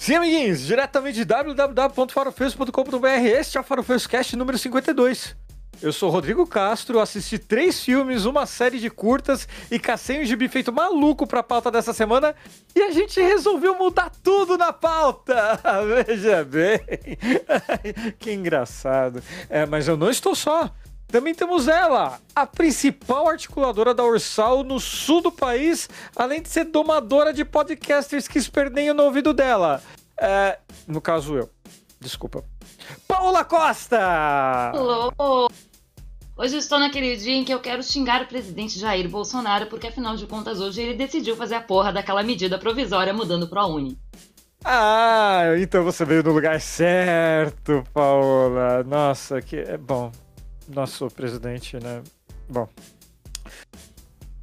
Sim, amiguinhos, diretamente de www.farofeiros.com.br, este é o Farofeiros número 52. Eu sou Rodrigo Castro, assisti três filmes, uma série de curtas e cacei um gibi feito maluco pra pauta dessa semana e a gente resolveu mudar tudo na pauta. Veja bem. que engraçado. É, mas eu não estou só. Também temos ela, a principal articuladora da Ursal no sul do país, além de ser domadora de podcasters que esperneiam no ouvido dela. É, no caso, eu. Desculpa. Paula Costa! Alô! Hoje estou naquele dia em que eu quero xingar o presidente Jair Bolsonaro, porque afinal de contas hoje ele decidiu fazer a porra daquela medida provisória mudando pro Uni. Ah, então você veio no lugar certo, Paola. Nossa, que é bom. Nosso presidente, né? Bom.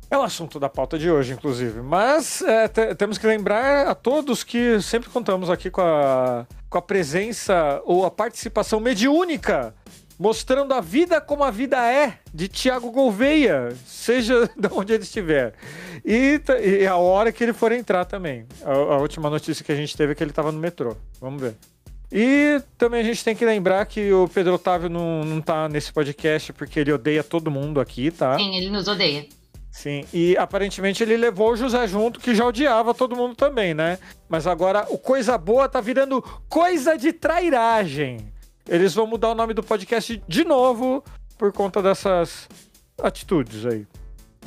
É o assunto da pauta de hoje, inclusive. Mas é, temos que lembrar a todos que sempre contamos aqui com a, com a presença ou a participação mediúnica mostrando a vida como a vida é, de Tiago Gouveia, seja de onde ele estiver. E, e, a hora que ele for entrar também. A, a última notícia que a gente teve é que ele estava no metrô. Vamos ver. E também a gente tem que lembrar que o Pedro Otávio não, não tá nesse podcast porque ele odeia todo mundo aqui, tá? Sim, ele nos odeia. Sim, e aparentemente ele levou o José junto, que já odiava todo mundo também, né? Mas agora o Coisa Boa tá virando coisa de trairagem. Eles vão mudar o nome do podcast de novo por conta dessas atitudes aí.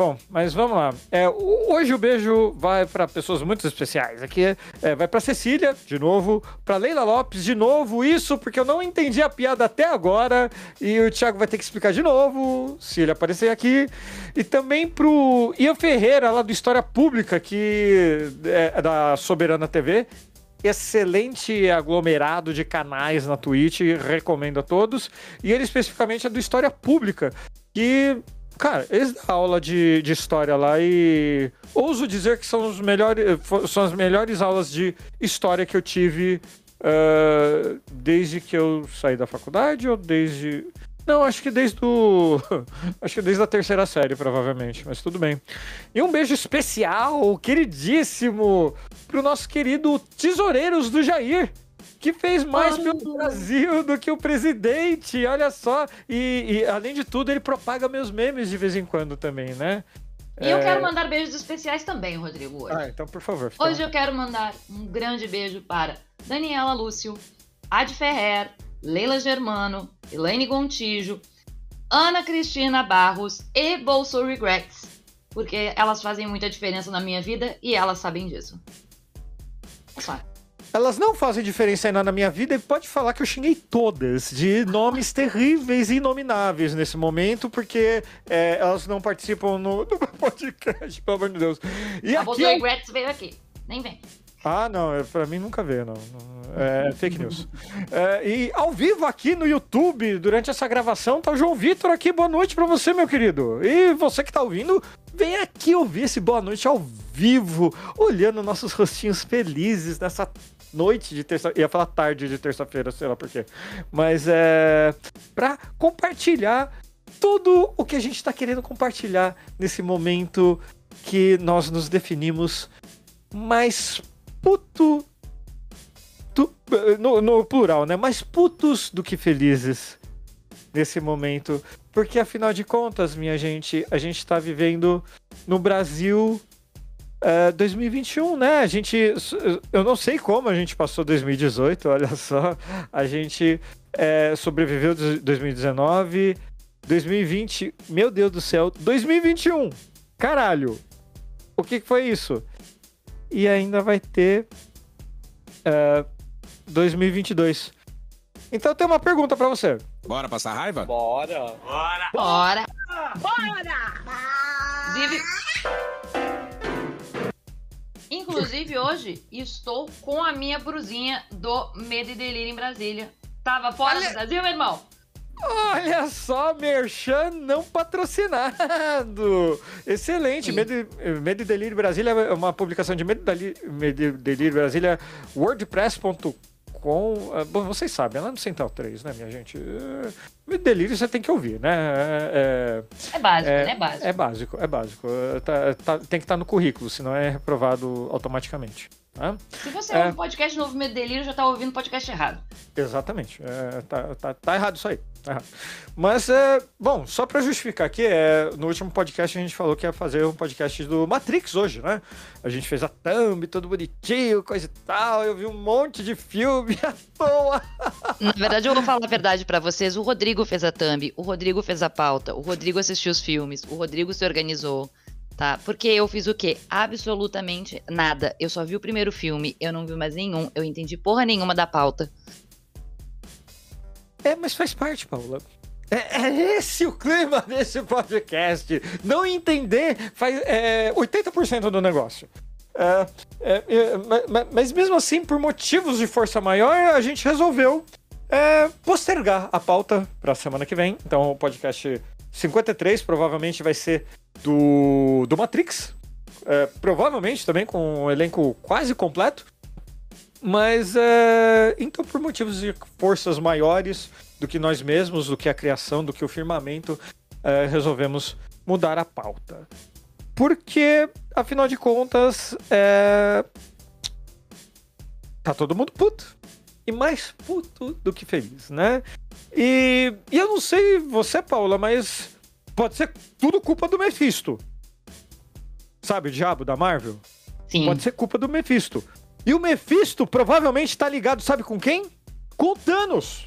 Bom, mas vamos lá. É, hoje o beijo vai para pessoas muito especiais. Aqui é, vai para Cecília, de novo, para Leila Lopes, de novo. Isso porque eu não entendi a piada até agora e o Thiago vai ter que explicar de novo, se ele aparecer aqui. E também pro Ian Ferreira, lá do História Pública, que é da Soberana TV, excelente aglomerado de canais na Twitch, recomendo a todos. E ele especificamente é do História Pública, que, cara, eles dão aula de, de história lá e ouso dizer que são, os melhores, são as melhores aulas de história que eu tive uh, desde que eu saí da faculdade ou desde. Não, acho que desde o. acho que desde a terceira série, provavelmente, mas tudo bem. E um beijo especial, queridíssimo, pro nosso querido Tesoureiros do Jair. Que fez mais pelo Brasil do que o presidente, olha só. E, e, além de tudo, ele propaga meus memes de vez em quando também, né? E é... eu quero mandar beijos especiais também, Rodrigo, hoje. Ah, então por favor. Hoje eu quero mandar um grande beijo para Daniela Lúcio, Ad Ferrer, Leila Germano, Elaine Gontijo, Ana Cristina Barros e Bolso Regrets, porque elas fazem muita diferença na minha vida e elas sabem disso. É só. Elas não fazem diferença ainda na minha vida e pode falar que eu xinguei todas de nomes terríveis e inomináveis nesse momento, porque é, elas não participam no, no podcast, pelo amor de Deus. E a Bolso Regrets veio aqui. Nem vem. Ah, não, é, pra mim nunca veio, não. É fake news. É, e ao vivo aqui no YouTube, durante essa gravação, tá o João Vitor aqui. Boa noite pra você, meu querido. E você que tá ouvindo, vem aqui ouvir esse boa noite ao vivo, olhando nossos rostinhos felizes nessa noite de terça ia falar tarde de terça-feira, sei lá por quê. Mas é para compartilhar tudo o que a gente está querendo compartilhar nesse momento que nós nos definimos mais puto. Tu, no, no plural, né? Mais putos do que felizes nesse momento. Porque afinal de contas, minha gente, a gente tá vivendo no Brasil uh, 2021, né? A gente. Eu não sei como a gente passou 2018, olha só. A gente é, sobreviveu 2019, 2020, meu Deus do céu, 2021! Caralho! O que foi isso? e ainda vai ter uh, é, 2022. Então eu tenho uma pergunta para você. Bora passar raiva? Bora. Bora. Bora. Bora. Inclusive, inclusive hoje estou com a minha brusinha do Medo e Delírio em Brasília. Tava fora Olha... do Brasil, meu irmão? Olha só, Merchan não patrocinado. Excelente. Medo, Medo e Delírio Brasília é uma publicação de Medo e Delírio Brasília, wordpress.com. Ah, bom, vocês sabem, é lá no Central 3, né, minha gente? É, Medo e Delírio você tem que ouvir, né? É, é, é básico, é, né? Básico. É básico, é básico. Tá, tá, tem que estar no currículo, senão é reprovado automaticamente. Tá? Se você é um podcast Novo Medo Delírio, já tá ouvindo podcast errado. Exatamente. É, tá, tá, tá errado isso aí. Tá errado. Mas, é, bom, só para justificar aqui, é, no último podcast a gente falou que ia fazer um podcast do Matrix hoje, né? A gente fez a thumb, todo bonitinho, coisa e tal. Eu vi um monte de filme à toa. Na verdade, eu vou falar a verdade para vocês. O Rodrigo fez a thumb, o Rodrigo fez a pauta, o Rodrigo assistiu os filmes, o Rodrigo se organizou tá? Porque eu fiz o quê? Absolutamente nada. Eu só vi o primeiro filme, eu não vi mais nenhum, eu entendi porra nenhuma da pauta. É, mas faz parte, Paula. É, é esse o clima desse podcast. Não entender faz é, 80% do negócio. É, é, é mas mesmo assim, por motivos de força maior, a gente resolveu é, postergar a pauta para a semana que vem. Então, o podcast 53 provavelmente vai ser do, do Matrix. É, provavelmente também com um elenco quase completo. Mas, é, então, por motivos de forças maiores do que nós mesmos, do que a criação, do que o firmamento, é, resolvemos mudar a pauta. Porque, afinal de contas, é... tá todo mundo puto. E mais puto do que feliz, né? E, e eu não sei você, Paula, mas pode ser tudo culpa do Mephisto. Sabe o diabo da Marvel? Sim. Pode ser culpa do Mephisto. E o Mephisto provavelmente tá ligado, sabe com quem? Com o Thanos.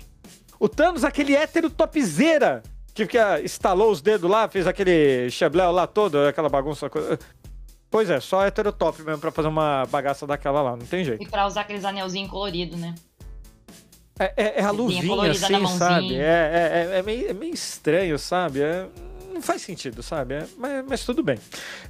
O Thanos, aquele hétero topzeira que fica, estalou os dedos lá, fez aquele chebléu lá todo, aquela bagunça. Pois é, só hétero top mesmo pra fazer uma bagaça daquela lá, não tem jeito. E pra usar aqueles anelzinhos coloridos, né? É, é, é a luvinha, assim, sabe? É, é, é, é, meio, é meio estranho, sabe? É, não faz sentido, sabe? É, mas, mas, tudo bem.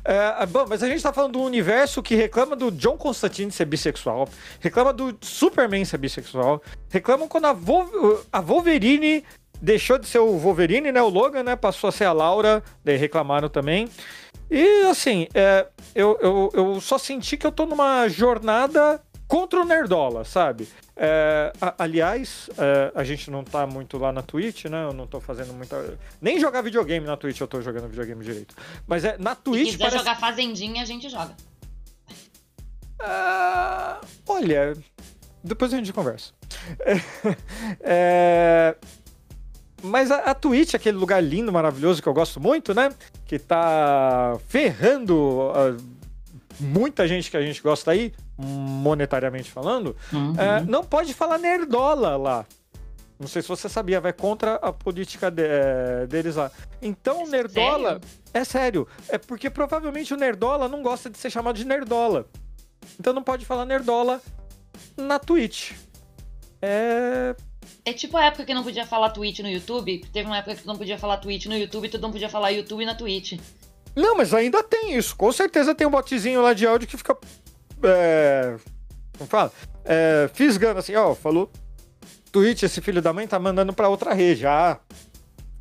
É, bom, mas a gente tá falando do universo que reclama do John Constantine ser bissexual, reclama do Superman ser bissexual, reclamam quando a, Vol a Wolverine deixou de ser o Wolverine, né? O Logan, né? Passou a ser a Laura, daí reclamaram também. E assim, é, eu, eu, eu só senti que eu tô numa jornada contra o Nerdola, sabe? É, a, aliás, é, a gente não tá muito lá na Twitch, né? Eu não tô fazendo muita. Nem jogar videogame na Twitch eu tô jogando videogame direito. Mas é na Twitch. Se quiser parece... jogar Fazendinha, a gente joga. Uh, olha, depois a gente conversa. é, mas a, a Twitch, aquele lugar lindo, maravilhoso que eu gosto muito, né? Que tá ferrando uh, muita gente que a gente gosta aí, monetariamente falando, uhum. é, não pode falar nerdola lá. Não sei se você sabia, vai contra a política de, é, deles lá. Então, o Nerdola. Sério? É sério. É porque provavelmente o Nerdola não gosta de ser chamado de Nerdola. Então não pode falar Nerdola na Twitch. É. É tipo a época que não podia falar Twitch no YouTube. Teve uma época que tu não podia falar Twitch no YouTube e tu não podia falar YouTube na Twitch. Não, mas ainda tem isso. Com certeza tem um botzinho lá de áudio que fica. É, como fala? É, fisgando assim, ó, falou. Twitch, esse filho da mãe tá mandando pra outra rede. Ah,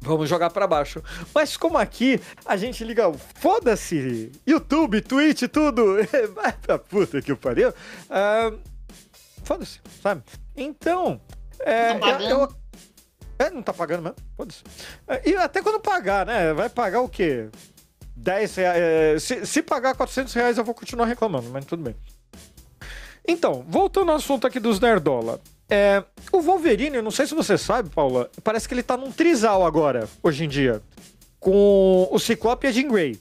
vamos jogar para baixo. Mas como aqui a gente liga, foda-se, YouTube, Twitch, tudo, vai pra puta que pariu. Uh, foda-se, sabe? Então, é, eu, eu, é, não tá pagando mesmo, foda-se. É, e até quando pagar, né? Vai pagar o quê? 10 reais. É, se, se pagar 400 reais, eu vou continuar reclamando, mas tudo bem. Então, voltando ao assunto aqui dos Nerdola. É, o Wolverine, não sei se você sabe, Paula, parece que ele tá num trisal agora, hoje em dia. Com o Ciclope e a Jean Grey.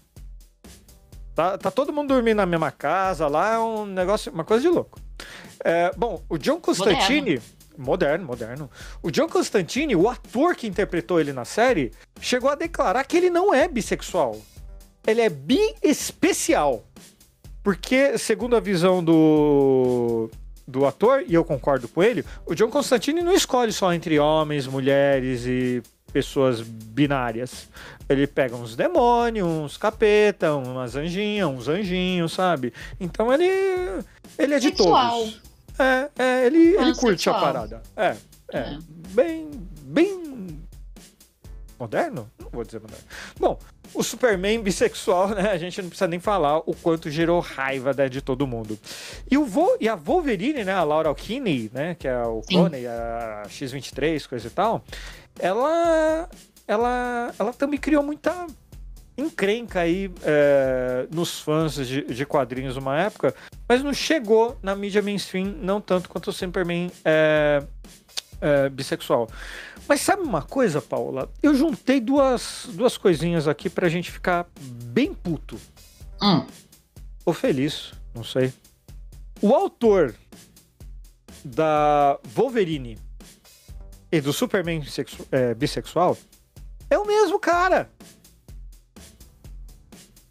Tá, tá todo mundo dormindo na mesma casa lá, é um negócio, uma coisa de louco. É, bom, o John Constantine. Moderno. moderno, moderno. O John Constantine, o ator que interpretou ele na série, chegou a declarar que ele não é bissexual ele é bi especial. Porque, segundo a visão do, do ator, e eu concordo com ele, o John Constantine não escolhe só entre homens, mulheres e pessoas binárias. Ele pega uns demônios, uns capeta, umas anjinhas, uns anjinhos, sabe? Então ele, ele é de Sexual. todos. É, é ele, ele curte a parada. É, é, é. Bem, bem moderno? Não vou dizer moderno. Bom, o Superman bissexual, né? A gente não precisa nem falar o quanto gerou raiva né, de todo mundo. E, o Vo e a Wolverine, né? A Laura Kinney, né? Que é o clone, a X-23, coisa e tal. Ela, ela, ela também criou muita encrenca aí é, nos fãs de, de, quadrinhos uma época, mas não chegou na mídia mainstream, não tanto quanto o Superman é, é, bissexual. Mas sabe uma coisa, Paula? Eu juntei duas, duas coisinhas aqui pra gente ficar bem puto. Hum. Ou feliz, não sei. O autor da Wolverine e do Superman é, bissexual é o mesmo cara.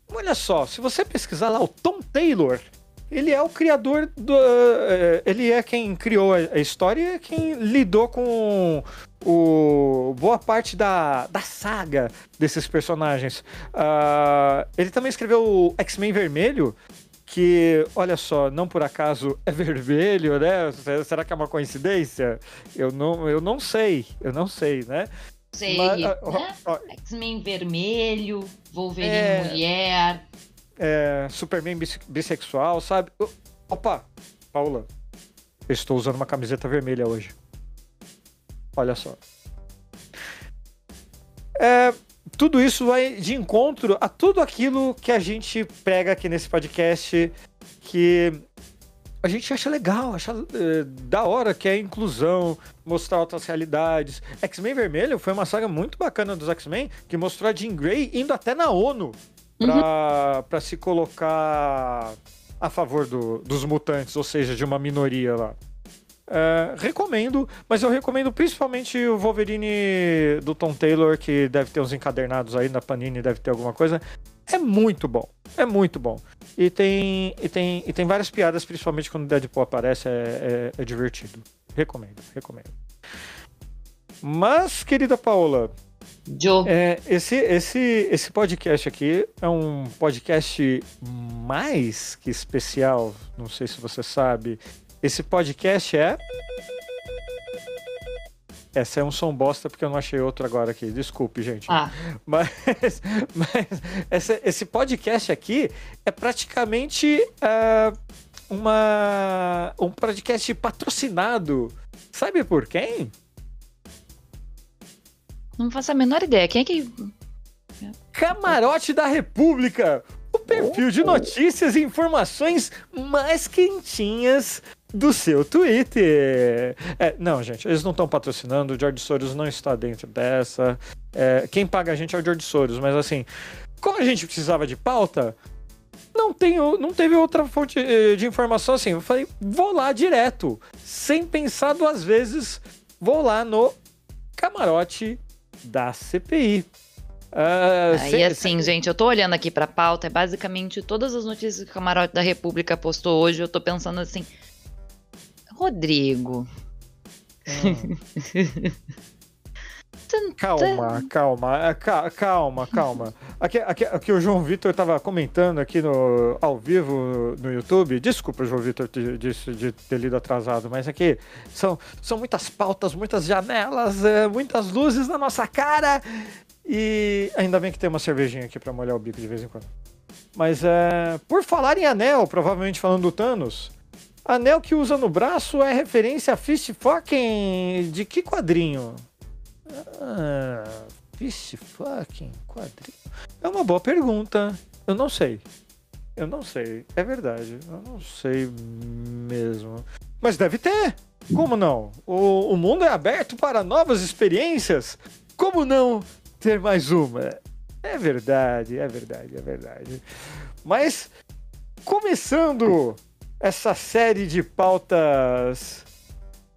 Olha só, se você pesquisar lá o Tom Taylor, ele é o criador do. Uh, ele é quem criou a história e é quem lidou com o, boa parte da, da saga desses personagens. Uh, ele também escreveu o X-Men Vermelho, que, olha só, não por acaso é vermelho, né? Será que é uma coincidência? Eu não, eu não sei, eu não sei, né? Sei, Mas, né? X-Men vermelho, Wolverine é, mulher. É, Superman bissexual, sabe? Opa, Paula, eu estou usando uma camiseta vermelha hoje. Olha só. É, tudo isso vai de encontro a tudo aquilo que a gente prega aqui nesse podcast, que a gente acha legal, acha é, da hora que é a inclusão, mostrar outras realidades. X-Men Vermelho foi uma saga muito bacana dos X-Men, que mostrou a Jean Grey indo até na ONU para uhum. se colocar a favor do, dos mutantes, ou seja, de uma minoria lá. É, recomendo, mas eu recomendo principalmente o Wolverine do Tom Taylor, que deve ter uns encadernados aí na Panini, deve ter alguma coisa. É muito bom, é muito bom. E tem, e tem, e tem várias piadas, principalmente quando o Deadpool aparece, é, é, é divertido. Recomendo, recomendo. Mas, querida Paula, Joe. É, esse, esse, esse podcast aqui é um podcast mais que especial. Não sei se você sabe. Esse podcast é. Essa é um som bosta porque eu não achei outro agora aqui. Desculpe, gente. Ah. Mas, mas essa, esse podcast aqui é praticamente uh, uma, um podcast patrocinado. Sabe por quem? Não faço a menor ideia. Quem é que. Camarote da República! O perfil de notícias e informações mais quentinhas do seu Twitter. É, não, gente, eles não estão patrocinando, o George Soros não está dentro dessa. É, quem paga a gente é o George Soros, mas assim, como a gente precisava de pauta, não, tenho, não teve outra fonte eh, de informação assim. Eu falei, vou lá direto, sem pensar duas vezes, vou lá no camarote da CPI. Uh, ah, e assim, gente, eu tô olhando aqui pra pauta, é basicamente todas as notícias que o Camarote da República postou hoje, eu tô pensando assim, Rodrigo. Calma, calma, é, calma, calma. Aqui, aqui, aqui o João Vitor estava comentando aqui no, ao vivo no YouTube. Desculpa, João Vitor, de, de, de, ter lido atrasado, mas aqui são, são muitas pautas, muitas janelas, é, muitas luzes na nossa cara. E ainda bem que tem uma cervejinha aqui para molhar o bico de vez em quando. Mas é, por falar em anel, provavelmente falando do Thanos, Anel que usa no braço é referência a Fist Fucking de que quadrinho? Ah, Fist Fucking quadrinho? É uma boa pergunta. Eu não sei. Eu não sei. É verdade. Eu não sei mesmo. Mas deve ter. Como não? O, o mundo é aberto para novas experiências. Como não ter mais uma? É verdade, é verdade, é verdade. Mas, começando essa série de pautas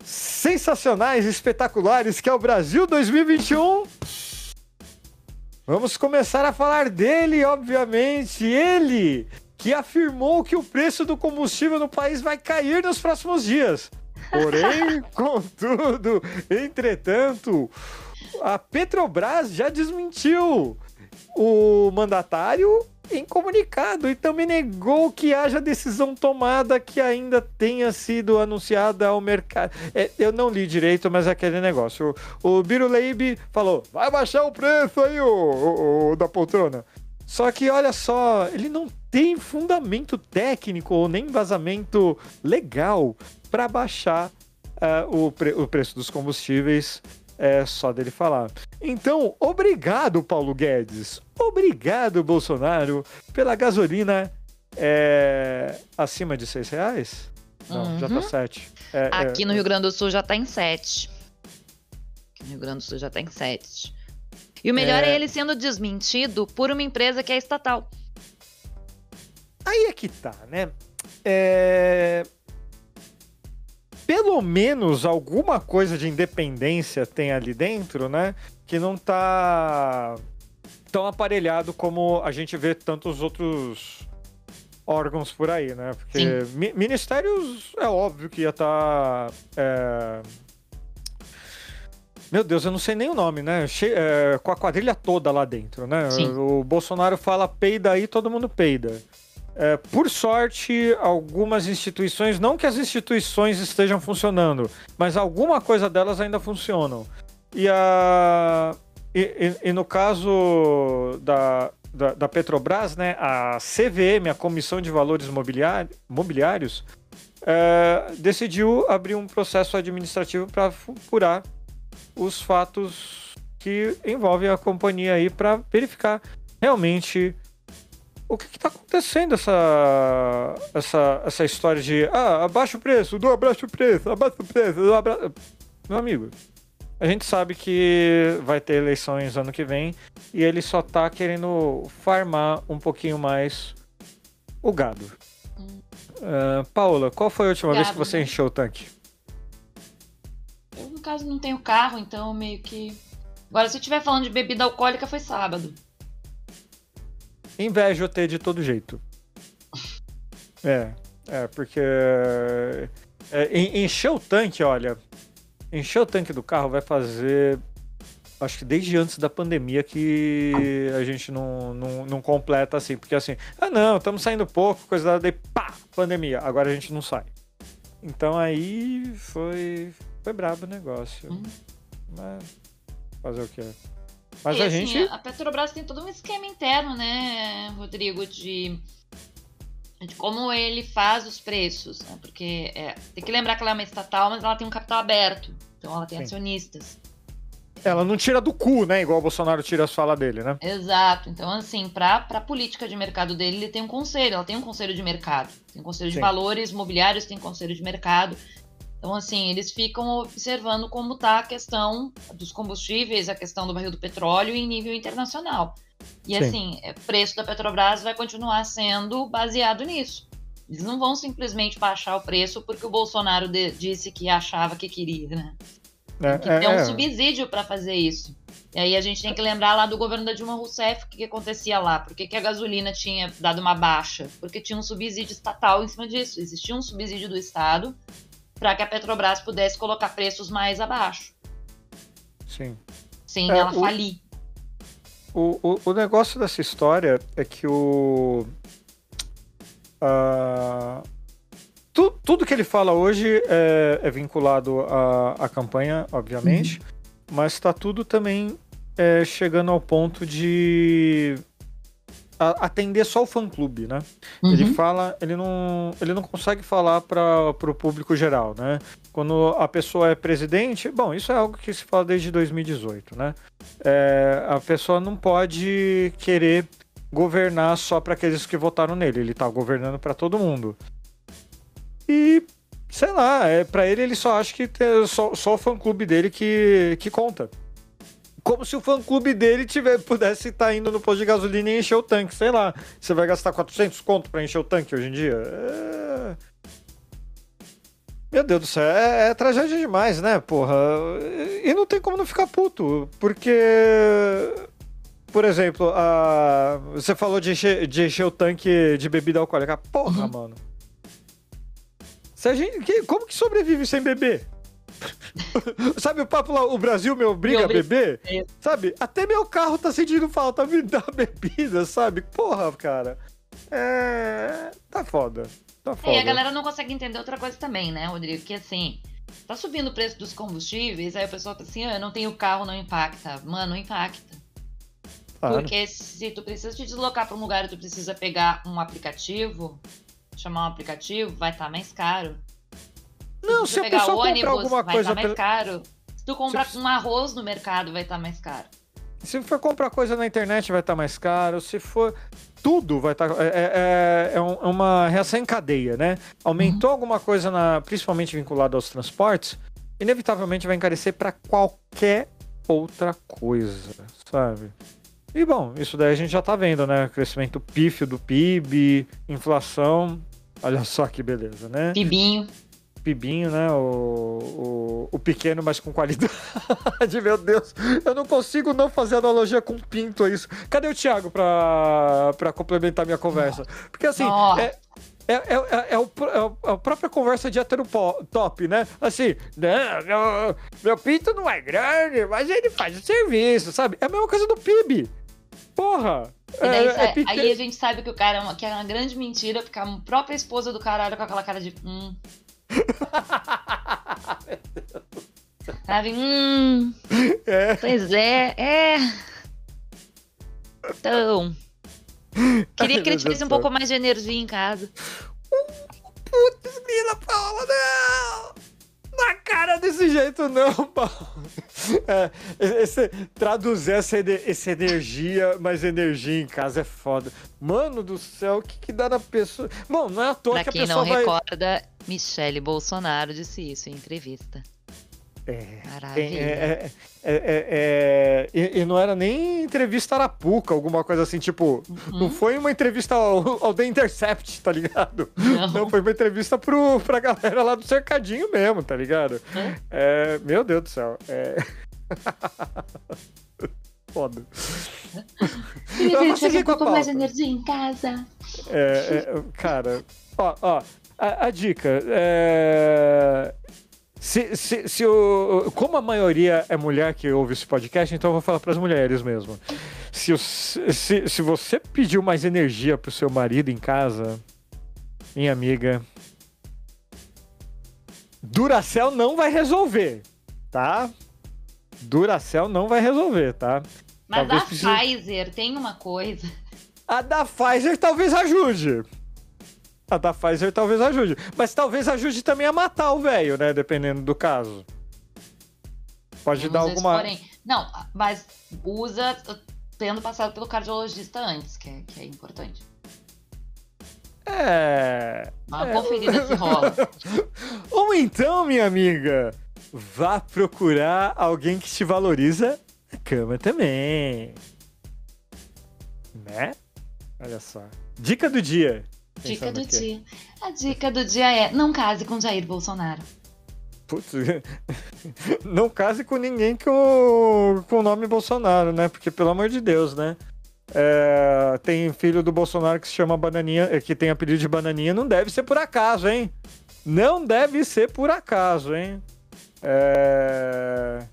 sensacionais, espetaculares, que é o Brasil 2021. Vamos começar a falar dele, obviamente. Ele que afirmou que o preço do combustível no país vai cair nos próximos dias. Porém, contudo, entretanto, a Petrobras já desmentiu o mandatário em comunicado e também negou que haja decisão tomada que ainda tenha sido anunciada ao mercado. É, eu não li direito, mas é aquele negócio. O, o Biruleib falou: vai baixar o preço aí, o, da poltrona. Só que olha só, ele não tem fundamento técnico ou nem vazamento legal para baixar uh, o, pre o preço dos combustíveis É só dele falar. Então, obrigado, Paulo Guedes. Obrigado, Bolsonaro, pela gasolina é, acima de seis reais? Não, uhum. já tá uhum. sete. É, é, Aqui no Rio Grande do Sul já tá em sete. Aqui no Rio Grande do Sul já tá em sete. E o melhor é, é ele sendo desmentido por uma empresa que é estatal. Aí é que tá, né? É... Pelo menos alguma coisa de independência tem ali dentro, né? Que não tá tão aparelhado como a gente vê tantos outros órgãos por aí, né? Porque mi ministérios é óbvio que ia estar. Tá, é... Meu Deus, eu não sei nem o nome, né? Che é, com a quadrilha toda lá dentro, né? Sim. O Bolsonaro fala peida aí, todo mundo peida. É, por sorte, algumas instituições, não que as instituições estejam funcionando, mas alguma coisa delas ainda funcionam. E, a, e, e, e no caso da, da, da, Petrobras, né, a CVM, a Comissão de Valores Mobiliários, é, decidiu abrir um processo administrativo para apurar os fatos que envolvem a companhia aí para verificar realmente o que está acontecendo essa, essa, essa história de ah, abaixa o preço, do abaixa o preço, abaixa o preço, do abra... Meu amigo, a gente sabe que vai ter eleições ano que vem e ele só tá querendo farmar um pouquinho mais o gado. Uh, Paula, qual foi a última gado, vez que você né? encheu o tanque? Eu, no caso, não tenho carro, então meio que. Agora, se eu estiver falando de bebida alcoólica, foi sábado. Invejo ter de todo jeito. É, é, porque. É, encher o tanque, olha, encher o tanque do carro vai fazer. Acho que desde antes da pandemia que a gente não, não, não completa assim. Porque assim, ah não, estamos saindo pouco, coisa da. Daí, pá, pandemia. Agora a gente não sai. Então aí foi. Foi brabo o negócio. Hum. Mas. Fazer o quê? Mas e, a assim, gente. A Petrobras tem todo um esquema interno, né, Rodrigo, de de como ele faz os preços, né? porque é, tem que lembrar que ela é uma estatal, mas ela tem um capital aberto, então ela tem Sim. acionistas. Ela não tira do cu, né? Igual o Bolsonaro tira as falas dele, né? Exato. Então, assim, para a política de mercado dele, ele tem um conselho. Ela tem um conselho de mercado. Tem um conselho Sim. de valores mobiliários, tem um conselho de mercado. Então, assim, eles ficam observando como está a questão dos combustíveis, a questão do barril do petróleo em nível internacional. E Sim. assim, o é, preço da Petrobras vai continuar sendo baseado nisso. Eles não vão simplesmente baixar o preço porque o Bolsonaro disse que achava que queria, né? É, tem que é, um é. subsídio para fazer isso. E aí a gente tem que lembrar lá do governo da Dilma Rousseff o que, que acontecia lá. Por que, que a gasolina tinha dado uma baixa? Porque tinha um subsídio estatal em cima disso. Existia um subsídio do Estado para que a Petrobras pudesse colocar preços mais abaixo. Sim. Sem é, ela o... falir. O, o, o negócio dessa história é que o. Uh, tu, tudo que ele fala hoje é, é vinculado à, à, campanha, obviamente, uhum. mas está tudo também é, chegando ao ponto de atender só o fã-clube, né? Uhum. Ele fala, ele não, ele não consegue falar para o público geral, né? Quando a pessoa é presidente, bom, isso é algo que se fala desde 2018, né? É, a pessoa não pode querer governar só para aqueles que votaram nele, ele está governando para todo mundo. E sei lá, é, para ele ele só acha que só, só o fã-clube dele que, que conta como se o fã-clube dele tiver, pudesse estar tá indo no posto de gasolina e encher o tanque, sei lá. Você vai gastar 400 conto para encher o tanque hoje em dia? É... Meu Deus do céu, é, é, tragédia demais, né, porra? E não tem como não ficar puto, porque... Por exemplo, a... você falou de encher, de encher o tanque de bebida alcoólica. Porra, uhum. mano. Se a gente... Como que sobrevive sem beber? Sabe o papo lá, o Brasil me obriga a beber? É. Sabe? Até meu carro tá sentindo falta me dar bebida, sabe? Porra, cara. É. Tá foda. Tá foda. É, e a galera não consegue entender outra coisa também, né, Rodrigo? Que assim. Tá subindo o preço dos combustíveis, aí o pessoal tá assim, ah, eu não tenho carro, não impacta. Mano, não impacta. Claro. Porque se tu precisa te deslocar para um lugar e tu precisa pegar um aplicativo, chamar um aplicativo, vai estar tá mais caro. Não, se, se a pessoa ônibus, comprar alguma coisa. Vai mais caro. Se tu comprar se... um arroz no mercado, vai estar tá mais caro. Se for comprar coisa na internet, vai estar tá mais caro. Se for. Tudo vai estar. Tá, é, é, é, é, uma reação em cadeia, né? Aumentou uhum. alguma coisa, na, principalmente vinculada aos transportes, inevitavelmente vai encarecer para qualquer outra coisa, sabe? E bom, isso daí a gente já tá vendo, né? Crescimento pífio do PIB, inflação. Olha só que beleza, né? Pibinho. Pibinho, né? O, o, o, pequeno, mas com qualidade. Meu Deus, eu não consigo não fazer analogia com pinto a isso. Cadê o Thiago pra, pra complementar minha conversa? Porque assim, oh. é, é, é, é, é, o, é, a própria conversa de hétero top, né? Assim, não, meu, meu pinto não é grande, mas ele faz o serviço, sabe? É a mesma coisa do PIB. Porra! Daí, é, é aí a gente sabe que o cara é uma, que é uma grande mentira, porque a própria esposa do caralho com aquela cara de. Hum. Sabe? Hum. É. Pois é, é. Então. Queria que ele tivesse um pouco mais de energia em casa. Putz, Mila Paula, não! Na cara desse jeito, não, Paulo. É, esse, traduzir essa, essa energia, mas energia em casa é foda. Mano do céu, o que, que dá na pessoa? Bom, não é à toa pra que a pessoa vai... quem não recorda, Michele Bolsonaro disse isso em entrevista. É, Maravilha. É, é, é, e, e, não era nem entrevista arapuca, alguma coisa assim, tipo, uhum. não foi uma entrevista ao, ao The Intercept, tá ligado? Não. não, foi uma entrevista pro, pra galera lá do cercadinho mesmo, tá ligado? É, meu Deus do céu. É... Foda. Queria ter um pouco mais de energia em casa. É, cara, ó, ó, a, a dica é se, se, se o, como a maioria é mulher que ouve esse podcast, então eu vou falar para as mulheres mesmo. Se, o, se, se você pediu mais energia pro seu marido em casa, minha amiga, Duracell não vai resolver, tá? Duracell não vai resolver, tá? Mas talvez a precise... Pfizer tem uma coisa. A da Pfizer talvez ajude. A da Pfizer talvez ajude. Mas talvez ajude também a matar o velho, né? Dependendo do caso. Pode dar alguma. Porém, não, mas usa tendo passado pelo cardiologista antes, que é, que é importante. É. Uma é... conferida que rola. Ou então, minha amiga, vá procurar alguém que te valoriza na cama também. Né? Olha só. Dica do dia. Dica do dia. A dica do dia é: não case com Jair Bolsonaro. Putz, não case com ninguém com, com o nome Bolsonaro, né? Porque, pelo amor de Deus, né? É, tem filho do Bolsonaro que se chama Bananinha, é, que tem apelido de Bananinha, não deve ser por acaso, hein? Não deve ser por acaso, hein? É,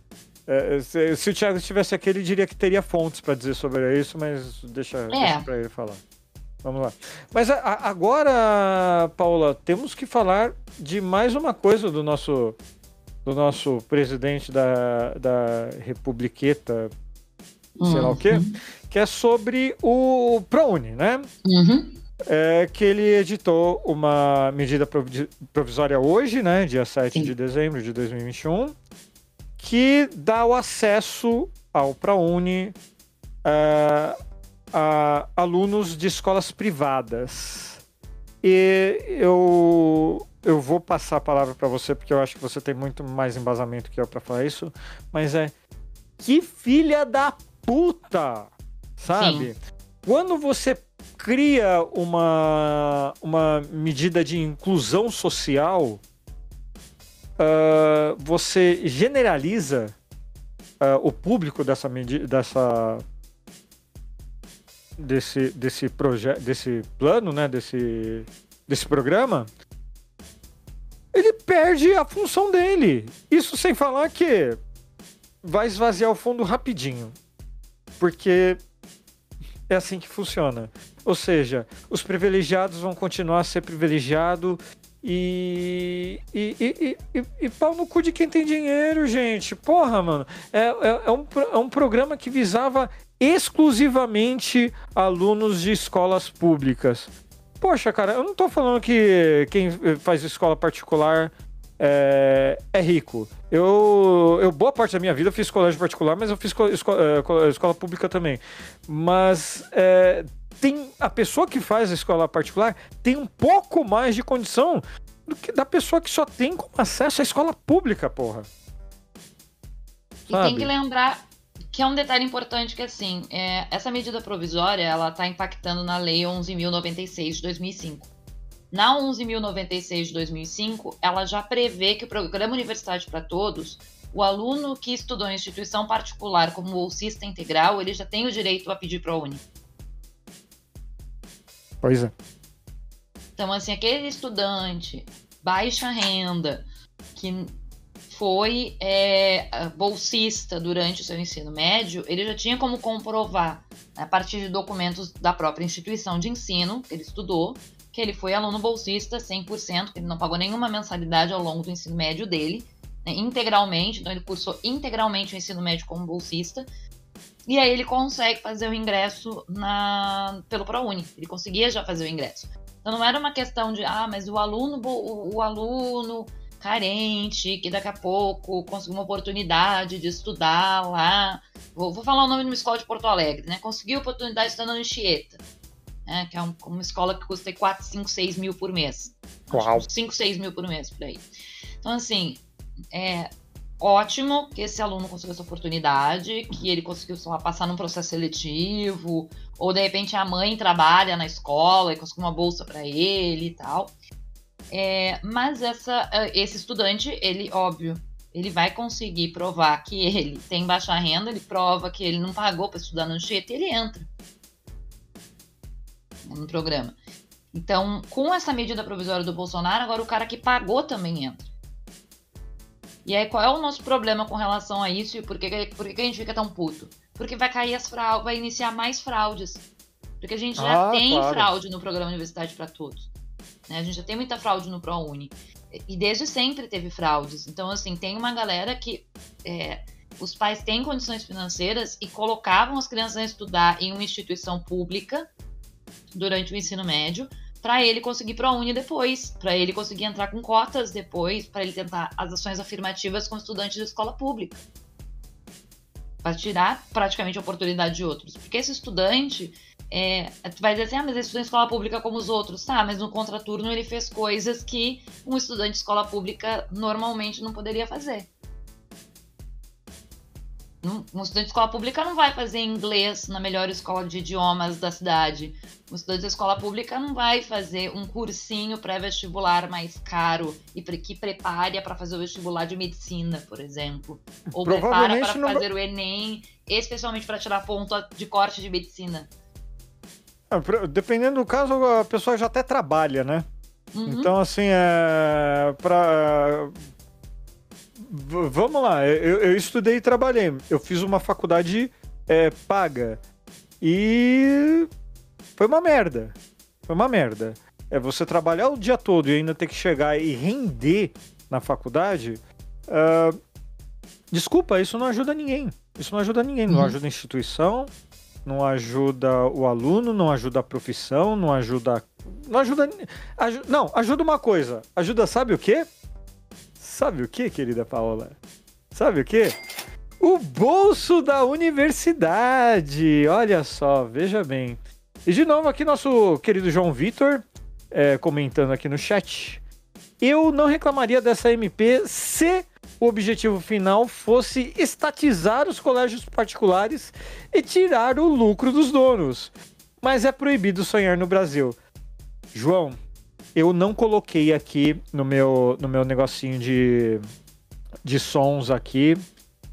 é, se, se, o Thiago estivesse aqui, ele diria que teria fontes para dizer sobre isso, mas deixa, é. deixa para ele falar. Vamos lá. Mas a, a, agora, Paula, temos que falar de mais uma coisa do nosso, do nosso presidente da, da Republiqueta, uhum. sei lá o quê, uhum. que é sobre o ProUni, né? Uhum. É que ele editou uma medida provisória hoje, né, dia 7 Sim. de dezembro de 2021, que dá o acesso ao ProUni uh, a alunos de escolas privadas. E eu, eu vou passar a palavra para você, porque eu acho que você tem muito mais embasamento que eu para falar isso. Mas é. Que filha da puta! Sabe? Sim. Quando você cria uma, uma medida de inclusão social, uh, você generaliza uh, o público dessa, dessa desse, desse projeto, desse plano, né, desse, desse programa, ele perde a função dele. Isso sem falar que vai esvaziar o fundo rapidinho. Porque é assim que funciona. Ou seja, os privilegiados vão continuar a ser privilegiado e, e, e, e, e, pau no cu de quem tem dinheiro, gente. Porra, mano. É, é, é, um, é um programa que visava exclusivamente alunos de escolas públicas. Poxa, cara, eu não tô falando que quem faz escola particular é, é rico. Eu, eu, boa parte da minha vida, eu fiz colégio particular, mas eu fiz escola, escola, escola pública também. Mas é, tem a pessoa que faz a escola particular tem um pouco mais de condição do que da pessoa que só tem acesso à escola pública, porra. E tem que lembrar que é um detalhe importante que assim, é, essa medida provisória ela está impactando na lei 11.096 de 2005. Na 11.096 de 2005, ela já prevê que o programa Universidade para Todos, o aluno que estudou em instituição particular como bolsista integral, ele já tem o direito a pedir para a Uni. Pois é. Então, assim, aquele estudante baixa renda que foi é, bolsista durante o seu ensino médio, ele já tinha como comprovar, a partir de documentos da própria instituição de ensino que ele estudou, que ele foi aluno bolsista 100%, que ele não pagou nenhuma mensalidade ao longo do ensino médio dele, né, integralmente, então ele cursou integralmente o ensino médio como bolsista, e aí ele consegue fazer o ingresso na, pelo ProUni. Ele conseguia já fazer o ingresso. Então não era uma questão de, ah, mas o aluno, o, o aluno carente, que daqui a pouco conseguiu uma oportunidade de estudar lá. Vou, vou falar o nome de uma escola de Porto Alegre, né? Conseguiu oportunidade estudando em Chieta, né? que é um, uma escola que custa 4, 5, 6 mil por mês. Uau. 5, 6 mil por mês, por aí. Então, assim, é, ótimo que esse aluno conseguiu essa oportunidade, que ele conseguiu lá, passar num processo seletivo, ou de repente a mãe trabalha na escola e conseguiu uma bolsa para ele e tal. É, mas essa, é, esse estudante, ele, óbvio, ele vai conseguir provar que ele tem baixa renda, ele prova que ele não pagou para estudar no Anchieta e ele entra no programa. Então, com essa medida provisória do Bolsonaro, agora o cara que pagou também entra. E aí, qual é o nosso problema com relação a isso e por que, por que a gente fica tão puto? Porque vai cair as fraudes, vai iniciar mais fraudes. Porque a gente já ah, tem claro. fraude no programa Universidade para Todos. Né? A gente já tem muita fraude no ProUni. E desde sempre teve fraudes. Então, assim, tem uma galera que é, os pais têm condições financeiras e colocavam as crianças a estudar em uma instituição pública durante o ensino médio para ele conseguir ProUni depois, para ele conseguir entrar com cotas depois, para ele tentar as ações afirmativas com estudantes de escola pública. Para tirar praticamente a oportunidade de outros. Porque esse estudante é, vai dizer assim, ah, mas ele estudou em escola pública como os outros. Tá, mas no contraturno ele fez coisas que um estudante de escola pública normalmente não poderia fazer. Um estudante de escola pública não vai fazer inglês na melhor escola de idiomas da cidade. Um estudante de escola pública não vai fazer um cursinho pré-vestibular mais caro e que prepare para fazer o vestibular de medicina, por exemplo. Ou prepara para não... fazer o Enem, especialmente para tirar ponto de corte de medicina. Ah, dependendo do caso, a pessoa já até trabalha, né? Uhum. Então, assim, é. Pra vamos lá, eu, eu, estudei e trabalhei. Eu fiz uma faculdade é, paga. E foi uma merda. Foi uma merda. É você trabalhar o dia todo e ainda ter que chegar e render na faculdade. Uh, desculpa, isso não ajuda ninguém. Isso não ajuda ninguém. Uhum. Não ajuda a instituição, não ajuda o aluno, não ajuda a profissão, não ajuda. Não ajuda. não, ajuda uma coisa. Ajuda, sabe o quê? Sabe o que, querida Paola? Sabe o que? O bolso da universidade. Olha só, veja bem. E de novo aqui nosso querido João Vitor é, comentando aqui no chat. Eu não reclamaria dessa MP se o objetivo final fosse estatizar os colégios particulares e tirar o lucro dos donos. Mas é proibido sonhar no Brasil. João, eu não coloquei aqui no meu, no meu negocinho de, de sons aqui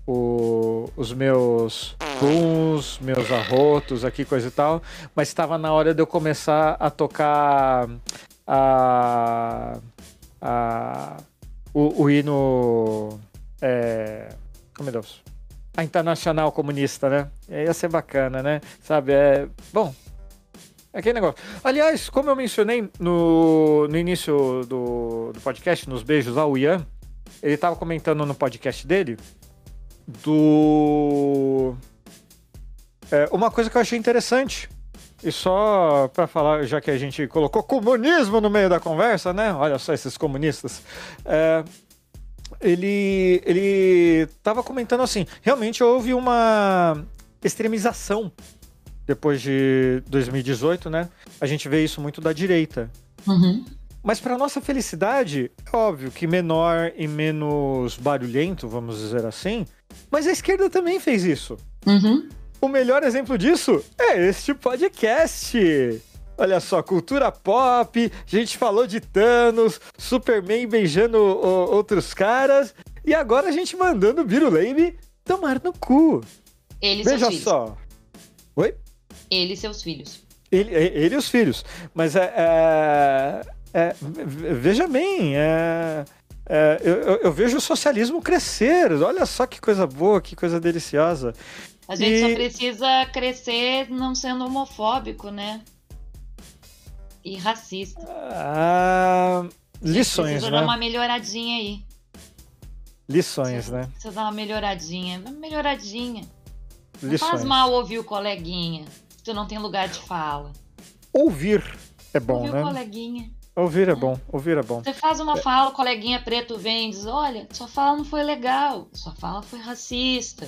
o, os meus puns, meus arrotos aqui, coisa e tal, mas estava na hora de eu começar a tocar a, a, o, o hino. É, como é Deus? A Internacional Comunista, né? Ia ser bacana, né? Sabe? É, bom, Aquele negócio. Aliás, como eu mencionei no, no início do, do podcast, nos beijos ao Ian, ele estava comentando no podcast dele do. É, uma coisa que eu achei interessante. E só para falar, já que a gente colocou comunismo no meio da conversa, né? Olha só esses comunistas. É, ele ele tava comentando assim, realmente houve uma extremização depois de 2018, né? A gente vê isso muito da direita. Uhum. Mas para nossa felicidade, é óbvio que menor e menos barulhento, vamos dizer assim. Mas a esquerda também fez isso. Uhum. O melhor exemplo disso é este podcast. Olha só, cultura pop, a gente falou de Thanos, Superman beijando o, outros caras, e agora a gente mandando o Birulame tomar no cu. Ele e Veja seus filhos. só. Oi? Ele e seus filhos. Ele, ele e os filhos. Mas é. é, é ve- veja bem, é. é, eu, eu- eu vejo o socialismo crescer. Olha só que coisa boa, que coisa deliciosa. A gente E- só precisa crescer não sendo homofóbico, né? E racista. Ah, lições, precisa né? dar uma melhoradinha aí. Lições, precisa, né? Precisa dar uma melhoradinha. Uma melhoradinha. Não faz Lições. mal ouvir o coleguinha. Se tu não tem lugar de fala. Ouvir é bom, ouvir né? o coleguinha. Ouvir é bom, ouvir é bom. Você faz uma fala, o coleguinha preto vem e diz: Olha, sua fala não foi legal, sua fala foi racista.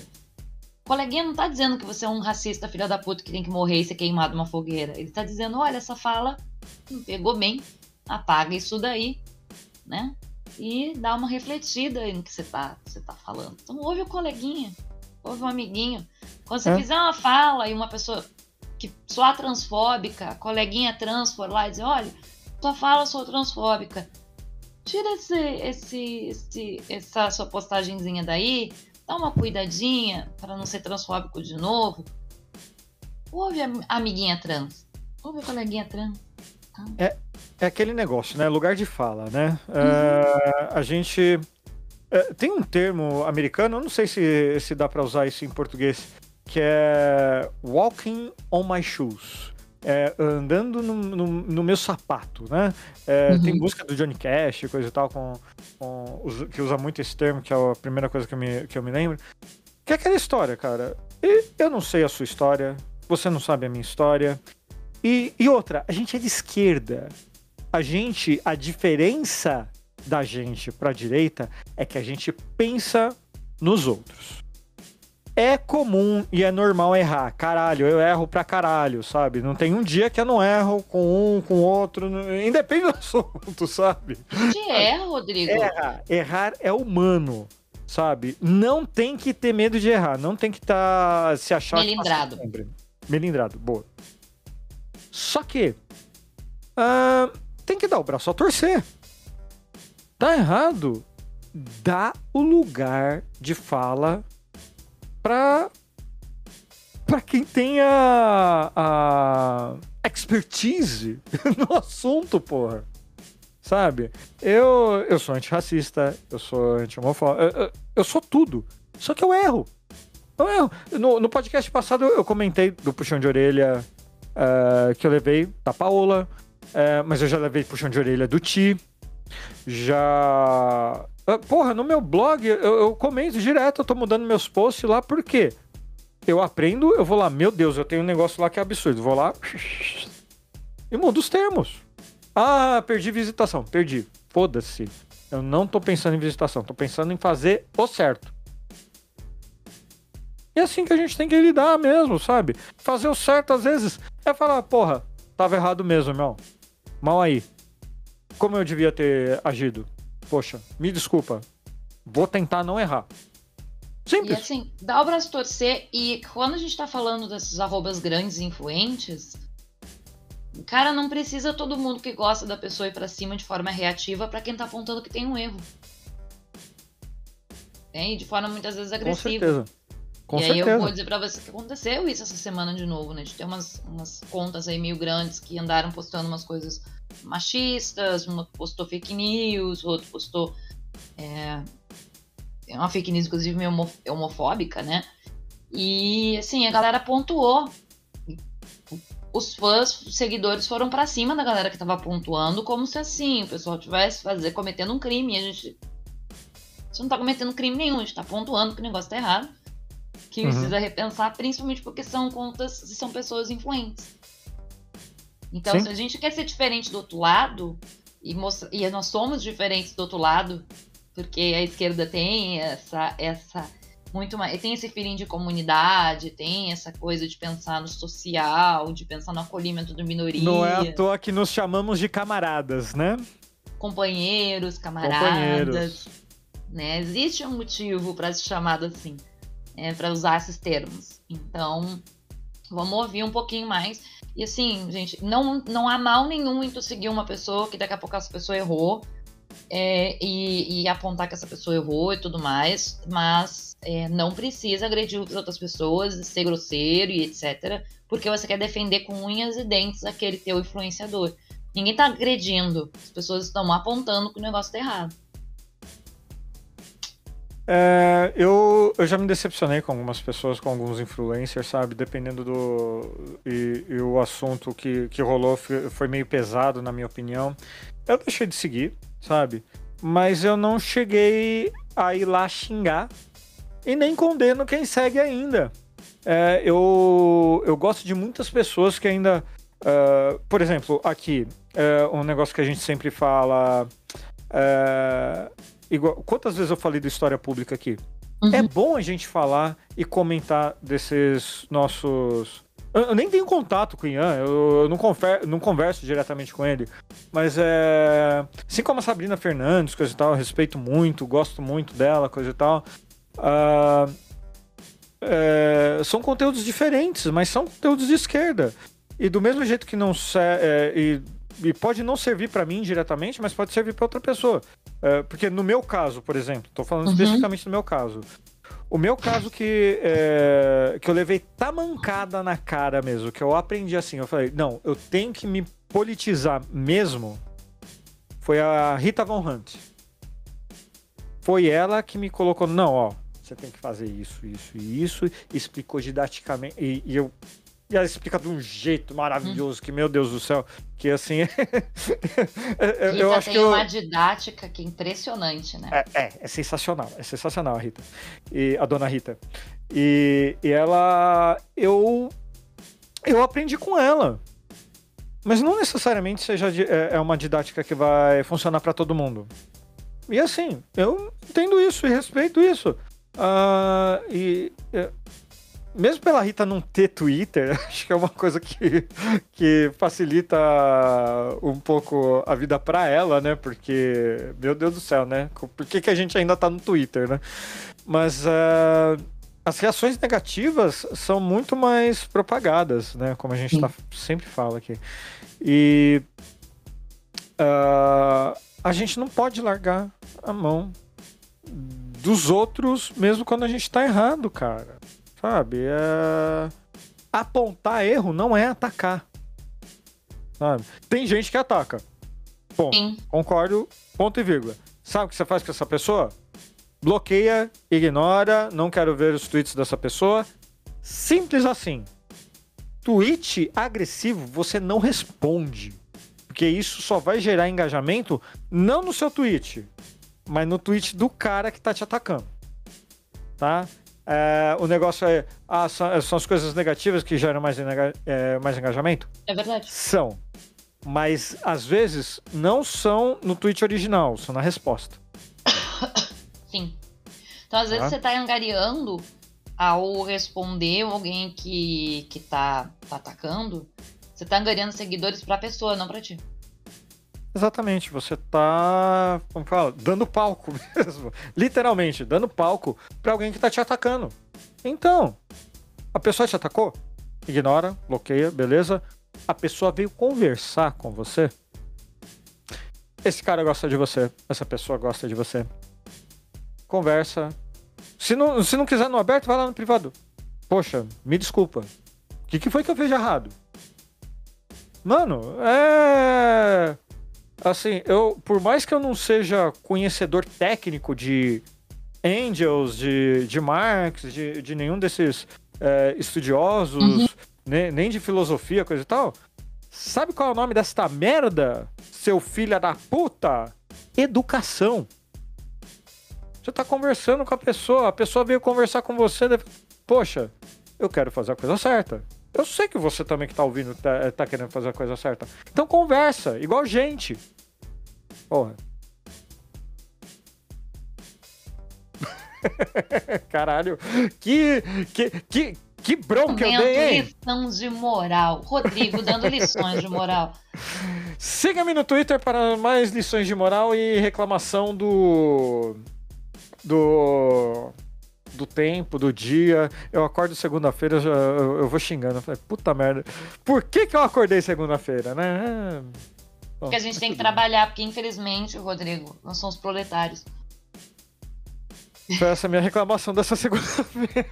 O coleguinha não tá dizendo que você é um racista, filha da puta, que tem que morrer e ser queimado numa fogueira. Ele tá dizendo: Olha, essa fala não pegou bem, apaga isso daí, né? E dá uma refletida no que você tá, você tá falando. Então ouve o coleguinha, ouve o amiguinho. Quando você É. fizer uma fala e uma pessoa que soar transfóbica, a coleguinha trans for lá e dizer: Olha, sua fala sou transfóbica. Tira esse, esse, esse, essa sua postagenzinha daí, dá uma cuidadinha para não ser transfóbico de novo. Ouve a amiguinha trans, ouve a coleguinha trans. É aquele negócio, né? Lugar de fala, né? É, a gente. é, tem um termo americano, eu não sei se, se dá pra usar isso em português, que é walking on my shoes. É, andando no, no, no meu sapato, né? É, Uhum. Tem música do Johnny Cash, coisa e tal, com, com- que usa muito esse termo, que é a primeira coisa que eu me, que eu me lembro. Que é aquela história, cara. E eu não sei a sua história, você não sabe a minha história. E, e outra, a gente é de esquerda. A gente, a diferença da gente pra direita é que a gente pensa nos outros. É comum e é normal errar. Caralho, eu erro pra caralho, sabe? Não tem um dia que eu não erro com um, com outro, independe do assunto, sabe? Gente erra, Rodrigo. Errar, errar é humano, sabe? Não tem que ter medo de errar, não tem que estar se achar Melindrado. sempre. Melindrado, boa. Só que ah, tem que dar o braço a torcer. Tá errado. Dá o lugar de fala pra para quem tem a, a expertise no assunto, porra. Sabe? Eu, eu sou antirracista, eu sou anti-homofóbico, eu, eu, eu sou tudo. Só que eu erro. Eu erro. No, no podcast passado eu comentei do puxão de orelha eh, que eu levei da Paola, eh, mas eu já levei puxão de orelha do Ti. Já. Ah, Porra, no meu blog eu, eu comento direto, eu tô mudando meus posts lá, por quê? Eu aprendo, eu vou lá, meu Deus, eu tenho um negócio lá que é absurdo. Vou lá e mudo os termos. Ah, perdi visitação. Perdi. Foda-se. Eu não tô pensando em visitação, tô pensando em fazer o certo. E é assim que a gente tem que lidar mesmo, sabe? Fazer o certo às vezes é falar, porra, tava errado mesmo, meu. Mal aí. Como eu devia ter agido? Poxa, me desculpa. Vou tentar não errar. E Simples. assim, dá o braço torcer. E quando a gente tá falando desses arrobas grandes e influentes, cara, não precisa todo mundo que gosta da pessoa ir pra cima de forma reativa pra quem tá apontando que tem um erro. Tem, de forma muitas vezes Com agressiva. certeza. Com e aí certeza. eu vou dizer pra você que aconteceu isso essa semana de novo, né? De ter umas, umas contas aí meio grandes que andaram postando umas coisas machistas, uma postou fake news, outro postou é, é uma fake news, inclusive, meio homo- homofóbica, né? E assim, a galera pontuou. Os fãs, os seguidores foram pra cima da galera que tava pontuando, como se assim, o pessoal tivesse fazer, cometendo um crime. E a gente. Você não tá cometendo crime nenhum, a gente tá pontuando que o negócio tá errado. Que Uhum. precisa repensar, principalmente porque são contas, são pessoas influentes. Então, Sim. se a gente quer ser diferente do outro lado, e, mostra, e nós somos diferentes do outro lado, Porque a esquerda tem essa, essa muito mais. Tem esse feeling de comunidade, tem essa coisa de pensar no social, de pensar no acolhimento da minoria. Não é à toa que nos chamamos de camaradas, né? Companheiros, camaradas. Companheiros. Né? Existe um motivo para se chamar assim, é, para usar esses termos. Então, vamos ouvir um pouquinho mais. E assim, gente, não, não há mal nenhum em tu seguir uma pessoa que daqui a pouco essa pessoa errou é, e, e, apontar que essa pessoa errou e tudo mais, mas é, não precisa agredir as outras pessoas, ser grosseiro e etc., porque você quer defender com unhas e dentes aquele teu influenciador. Ninguém tá agredindo, as pessoas estão apontando que o negócio tá errado. É, eu, eu já me decepcionei com algumas pessoas, com alguns influencers, sabe? Dependendo do. E, e o assunto que, que rolou foi, meio pesado, na minha opinião. Eu deixei de seguir, sabe? Mas eu não cheguei a ir lá xingar e nem condeno quem segue ainda. É, eu, eu gosto de muitas pessoas que ainda. Uh, por exemplo, aqui, uh, um negócio que a gente sempre fala. Uh, igual, quantas vezes eu falei da história pública aqui? Uhum. É bom a gente falar e comentar desses nossos. Eu, nem tenho contato com o Ian, eu, eu não, confer, não converso diretamente com ele. Mas é. Assim como a Sabrina Fernandes, coisa e tal, eu respeito muito, gosto muito dela, coisa e tal. Uh, é, são conteúdos diferentes, mas são conteúdos de esquerda. E do mesmo jeito que não. É, e, e pode não servir para mim diretamente, mas pode servir para outra pessoa. É, porque no meu caso, por exemplo, estou falando uhum. especificamente do meu caso. O meu caso que, é, que eu levei tamancada na cara mesmo, que eu aprendi assim, eu falei, não, eu tenho que me politizar mesmo, foi a Rita Von Hunt. Foi ela que me colocou, não, ó, você tem que fazer isso, isso e isso, explicou didaticamente, e, e eu e ela explica de um jeito maravilhoso, hum. que, meu Deus do céu, que assim. eu, eu acho tem que eu... uma didática que é impressionante, né? É, é, é, sensacional, é sensacional a Rita. E a dona Rita. E, e ela. Eu. Eu aprendi com ela. Mas não necessariamente seja é, é uma didática que vai funcionar para todo mundo. E assim, eu entendo isso e respeito isso. Uh, e mesmo pela Rita não ter Twitter, acho que é uma coisa que, que facilita um pouco a vida para ela, né? Porque, meu Deus do céu, né? Por que, que a gente ainda tá no Twitter, né? Mas uh, as reações negativas são muito mais propagadas, né? Como a gente tá, sempre fala aqui. E uh, a gente não pode largar a mão dos outros, mesmo quando a gente tá errado, cara. Sabe? É... Apontar erro não é atacar. Sabe? Tem gente que ataca. Bom, Sim. concordo, ponto e vírgula. Sabe o que você faz com essa pessoa? Bloqueia, ignora, não quero ver os tweets dessa pessoa. Simples assim. Tweet agressivo você não responde. Porque isso só vai gerar engajamento não no seu tweet, mas no tweet do cara que tá te atacando. Tá? É, o negócio é. Ah, são, são, as coisas negativas que geram mais, é, mais engajamento? É verdade. São. Mas às vezes não são no tweet original, são na resposta. Sim. Então, às vezes, ah. você tá angariando ao responder alguém que, que tá, tá atacando, você tá angariando seguidores pra pessoa, não pra ti. Exatamente, você tá, como fala, dando palco mesmo. Literalmente, dando palco para alguém que tá te atacando. Então, a pessoa te atacou? Ignora, bloqueia, beleza? A pessoa veio conversar com você. Esse cara gosta de você, essa pessoa gosta de você. Conversa. Se não, se não quiser no aberto, vai lá no privado. Poxa, me desculpa. O que, que foi que eu fiz de errado? Mano, é assim, eu, por mais que eu não seja conhecedor técnico de Angels, de, de Marx, de, de nenhum desses é, estudiosos, uhum. nem, nem de filosofia, coisa e tal, sabe qual é o nome desta merda, seu filho da puta? Educação. Você tá conversando com a pessoa, a pessoa veio conversar com você, poxa, eu quero fazer a coisa certa. Eu sei que você também que tá ouvindo tá, tá querendo fazer a coisa certa. Então conversa, igual gente. Porra. Caralho, que, que, que, que bronca eu Momento dei, hein? lição de moral. Rodrigo dando lições de moral. Siga-me no Twitter para mais lições de moral e reclamação do. do. Do tempo, do dia. Eu acordo segunda-feira, eu, eu, eu vou xingando. Eu falei, puta merda. Por que, que eu acordei segunda-feira, né? Bom, Porque a gente mas tem que trabalhar, porque infelizmente, Rodrigo, nós somos proletários. Foi essa minha reclamação dessa segunda-feira.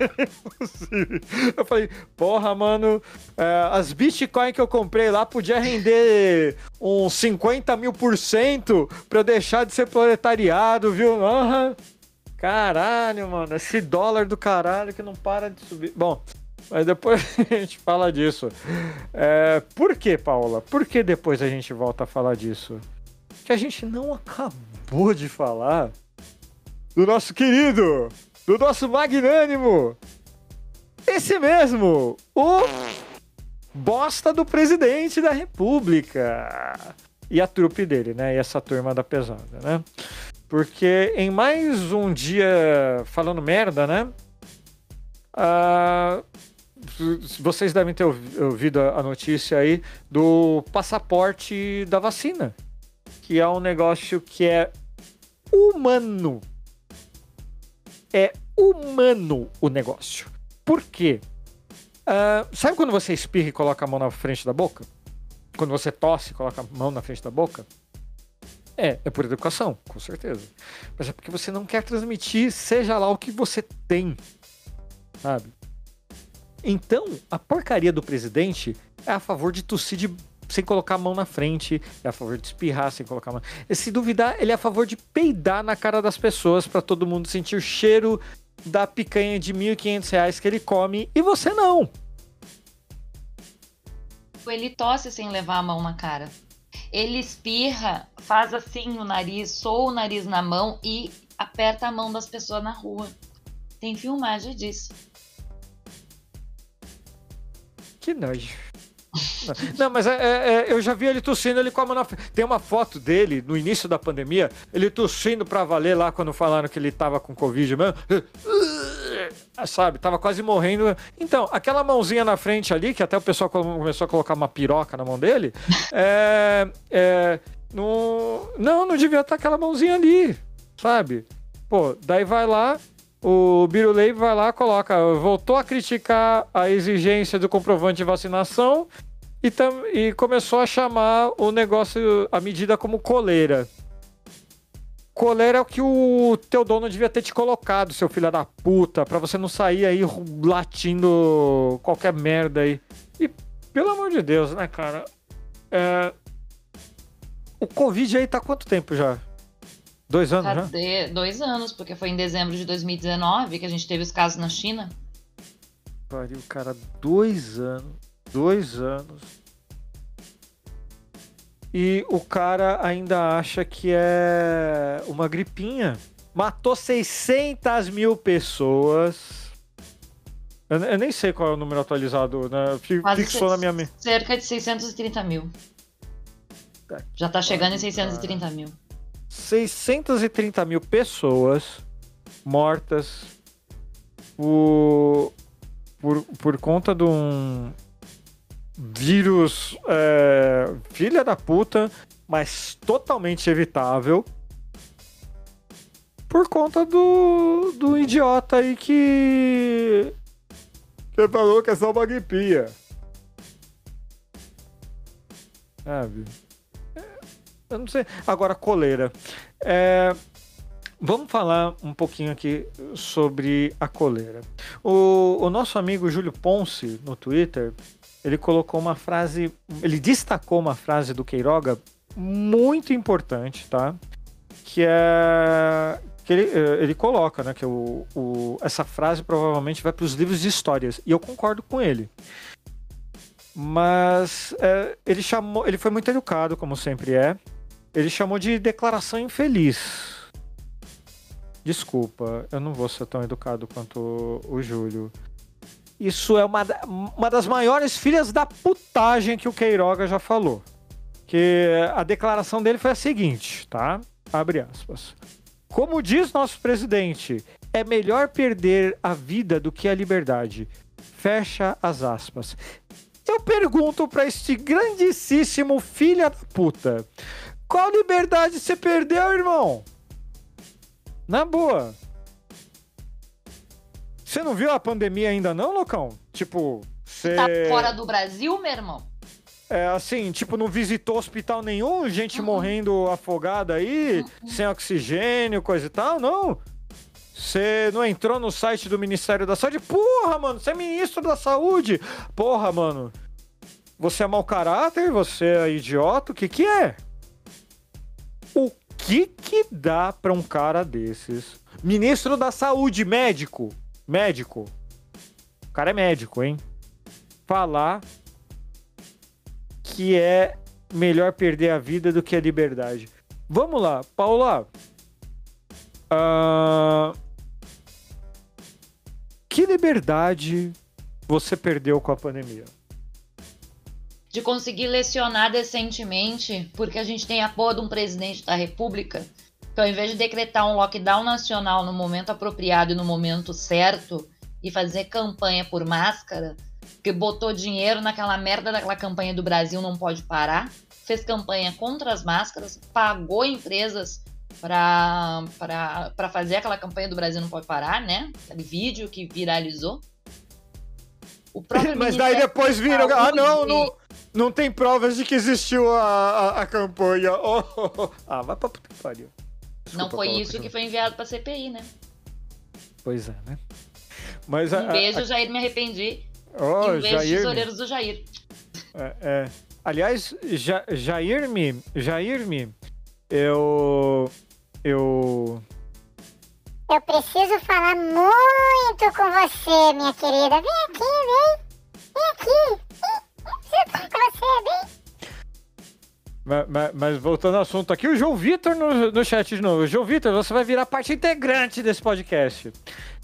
Eu falei, porra, mano, é, as Bitcoin que eu comprei lá podia render uns 50 mil por cento pra eu deixar de ser proletariado, viu? Aham. Caralho, mano, esse dólar do caralho que não para de subir. Bom, mas depois a gente fala disso. É, por que, Paula? Por que depois a gente volta a falar disso? Que a gente não acabou de falar do nosso querido, do nosso magnânimo, esse mesmo, o bosta do presidente da república. E a trupe dele, né? E essa turma da pesada, né? Porque em mais um dia falando merda, né? Ah, vocês devem ter ouvi- ouvido a notícia aí do passaporte da vacina, que é um negócio que é humano é humano o negócio. Por quê? Ah, sabe quando você espirra e coloca a mão na frente da boca? Quando você tosse coloca a mão na frente da boca? É, é por educação, com certeza. Mas é porque você não quer transmitir, seja lá o que você tem, sabe? Então, a porcaria do presidente é a favor de tossir de- sem colocar a mão na frente, é a favor de espirrar sem colocar a mão. E se duvidar, ele é a favor de peidar na cara das pessoas pra todo mundo sentir o cheiro da picanha de 1.500 reais que ele come e você não. Ele tosse sem levar a mão na cara. Ele espirra, faz assim no nariz, soa o nariz na mão e aperta a mão das pessoas na rua. Tem filmagem disso. Que nojo. Não, mas é- é- é, eu já vi ele tossindo, ele com a mão na frente. Tem uma foto dele no início da pandemia, ele tossindo pra valer lá quando falaram que ele tava com Covid mesmo. Sabe, tava quase morrendo. Então, aquela mãozinha na frente ali, que até o pessoal come- começou a colocar uma piroca na mão dele, é. é não, não, não devia estar aquela mãozinha ali, sabe? Pô, daí vai lá, o Birulei vai lá, coloca, voltou a criticar a exigência do comprovante de vacinação e, tam- e começou a chamar o negócio, a medida como coleira. Coleira é o que o teu dono devia ter te colocado, seu filho da puta, pra você não sair aí latindo qualquer merda aí. E, pelo amor de Deus, né, cara? É, O Covid aí tá quanto tempo já? Dois anos já? Cadê? Dois anos, porque foi em dezembro de 2019 que a gente teve os casos na China. Pariu, cara, dois anos. Dois anos. E o cara ainda acha que é uma gripinha. Matou 600 mil pessoas. Eu, eu nem sei qual é o número atualizado, né? Fixou na minha mente. Cerca de 630 mil. Tá Já tá chegando em pariu, 630 mil. 630 mil pessoas mortas por, por, por conta de um vírus é, filha da puta, mas totalmente evitável. Por conta do, do idiota aí que. que falou que é só uma gripinha. Sabe? Eu não sei. Agora, coleira. É, Vamos falar um pouquinho aqui sobre a coleira. O, o nosso amigo Júlio Ponce, no Twitter, ele colocou uma frase, ele destacou uma frase do Queiroga muito importante, tá? Que é. Que ele, eh, ele coloca, né? Que o, o- essa frase provavelmente vai para os livros de histórias. E eu concordo com ele. Mas é, ele chamou. Ele foi muito educado, como sempre é. Ele chamou de declaração infeliz. Desculpa, eu não vou ser tão educado quanto o, o Júlio. Isso é uma, uma das maiores filhas da putagem que o Queiroga já falou. Que a declaração dele foi a seguinte, tá? Abre aspas. Como diz nosso presidente, é melhor perder a vida do que a liberdade. Fecha as aspas. Eu pergunto para este grandíssimo filho da puta: qual liberdade você perdeu, irmão? Na boa. Você não viu a pandemia ainda não, Locão? Tipo, você... Tá fora do Brasil, meu irmão? É assim, tipo, não visitou hospital nenhum? Gente uhum. morrendo afogada aí, uhum. sem oxigênio, coisa e tal? Não. Você não entrou no site do Ministério da Saúde? Porra, mano, você é ministro da Saúde. Porra, mano. Você é mau caráter? Você é idiota? O que que é? O que que dá pra um cara desses? Ministro da Saúde, médico. Médico. O cara é médico, hein? Falar que é melhor perder a vida do que a liberdade. Vamos lá, Paula. Uh, que liberdade você perdeu com a pandemia? De conseguir lecionar decentemente, porque a gente tem a porra de um presidente da república que ao invés de decretar um lockdown nacional no momento apropriado e no momento certo e fazer campanha por máscara, que botou dinheiro naquela merda daquela campanha do Brasil não pode parar, fez campanha contra as máscaras, pagou empresas para fazer aquela campanha do Brasil Não Pode Parar, né? Aquele vídeo que viralizou. Mas daí depois viram. Ah, não, não, não tem provas de que existiu a, a, a campanha. Oh, oh, oh. Ah, vai pra puta que pariu. Desculpa, não foi isso que foi enviado pra CPI, né? Pois é, né? Mas um a, beijo, a... Jair, me arrependi. Oh, e um beijo, Jair tesoureiros do Jair. É, é. Aliás, ja, Jair-me, Jair-me, eu eu. Eu preciso falar muito com você, minha querida. Vem aqui, vem. Vem aqui. Vem. com você, vem. Mas, mas, mas, voltando ao assunto aqui, o João Vitor no, no chat de novo. João Vitor, você vai virar parte integrante desse podcast.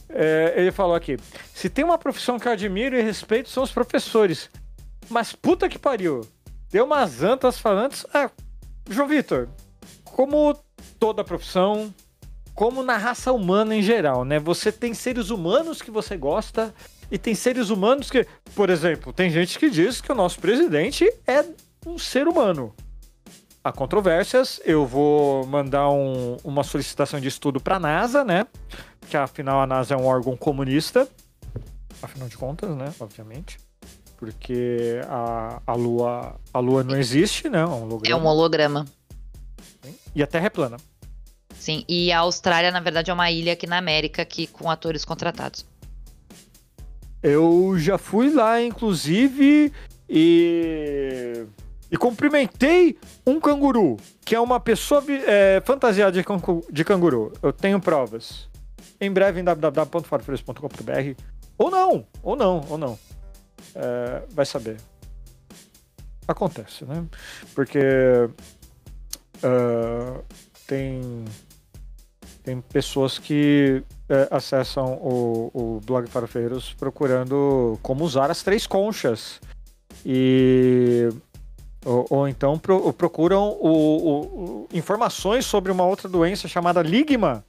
É, ele falou aqui: se tem uma profissão que eu admiro e respeito, são os professores. Mas puta que pariu. Deu umas antas falantes. Ah, João Vitor, como toda profissão, como na raça humana em geral, né? Você tem seres humanos que você gosta e tem seres humanos que, por exemplo, tem gente que diz que o nosso presidente é um ser humano. Há controvérsias, eu vou mandar um, uma solicitação de estudo para a NASA, né? Que afinal a NASA é um órgão comunista, afinal de contas, né? Obviamente. Porque a, a, Lua, a Lua não existe, né? É um holograma. É um holograma. E a Terra é plana. Sim, e a Austrália, na verdade, é uma ilha aqui na América aqui com atores contratados. Eu já fui lá, inclusive, e. E cumprimentei um canguru, que é uma pessoa é, fantasiada de, de canguru. Eu tenho provas. Em breve em www.farofreiros.com.br. Ou não, ou não, ou não. É, vai saber. Acontece, né? Porque uh, tem, tem pessoas que é, acessam o, o blog Farofeiros procurando como usar as três conchas. E. Ou, ou então pro, procuram o, o, informações sobre uma outra doença chamada Ligma.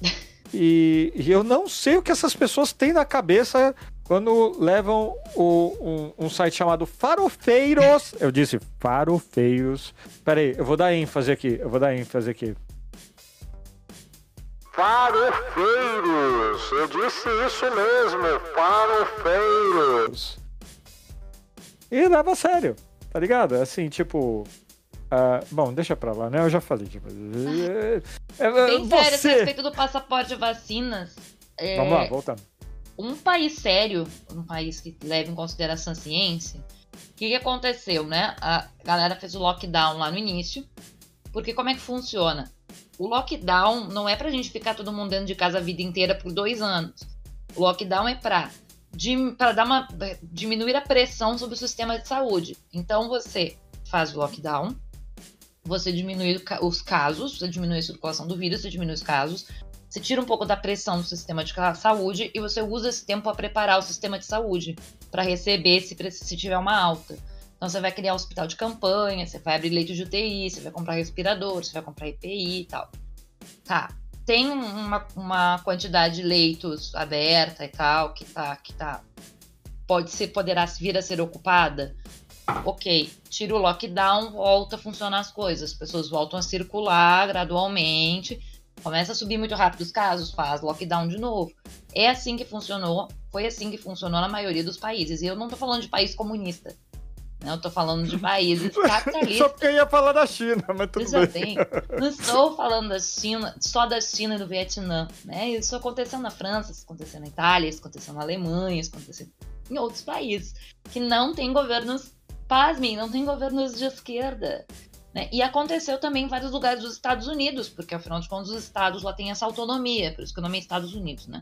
E, e, eu não sei o que essas pessoas têm na cabeça quando levam o, um, um, site chamado Farofeiros. Eu disse Farofeiros. Peraí, eu vou dar ênfase aqui. Eu vou dar ênfase aqui. Farofeiros! Eu disse isso mesmo, farofeiros! E leva a sério, tá ligado? Assim, tipo. Uh, bom, deixa pra lá, né? Eu já falei. Tipo, é, é, Bem você... sério, a respeito do passaporte de vacinas. É... Vamos lá, voltando um país sério, um país que leva em consideração a ciência, o que, que aconteceu, né? A galera fez o lockdown lá no início, porque como é que funciona? O lockdown não é pra gente ficar todo mundo dentro de casa a vida inteira por dois anos. O lockdown é pra, para dar uma, diminuir a pressão sobre o sistema de saúde. Então você faz o lockdown, você diminui os casos, você diminui a circulação do vírus, você diminui os casos, você tira um pouco da pressão do sistema de saúde e você usa esse tempo para preparar o sistema de saúde para receber se, se tiver uma alta. Então você vai criar um hospital de campanha, você vai abrir leite de UTI, você vai comprar respirador, você vai comprar EPI e tal. Tá. Tem uma, uma quantidade de leitos aberta e tal, que tá, que tá pode ser, poderá vir a ser ocupada. Ok, tira o lockdown, volta a funcionar as coisas, as pessoas voltam a circular gradualmente, começa a subir muito rápido os casos, faz lockdown de novo. É assim que funcionou, foi assim que funcionou na maioria dos países. E eu não tô falando de país comunista. Eu tô falando de países capitalistas. Só porque eu ia falar da China, mas tudo Veja bem. bem, não estou falando da China, só da China e do Vietnã. Né? Isso aconteceu na França, isso aconteceu na Itália, isso aconteceu na Alemanha, isso aconteceu em outros países que não têm governos, pasmem, não têm governos de esquerda. Né? E aconteceu também em vários lugares dos Estados Unidos, porque afinal de contas os estados lá têm essa autonomia, por isso que o nome é Estados Unidos, né?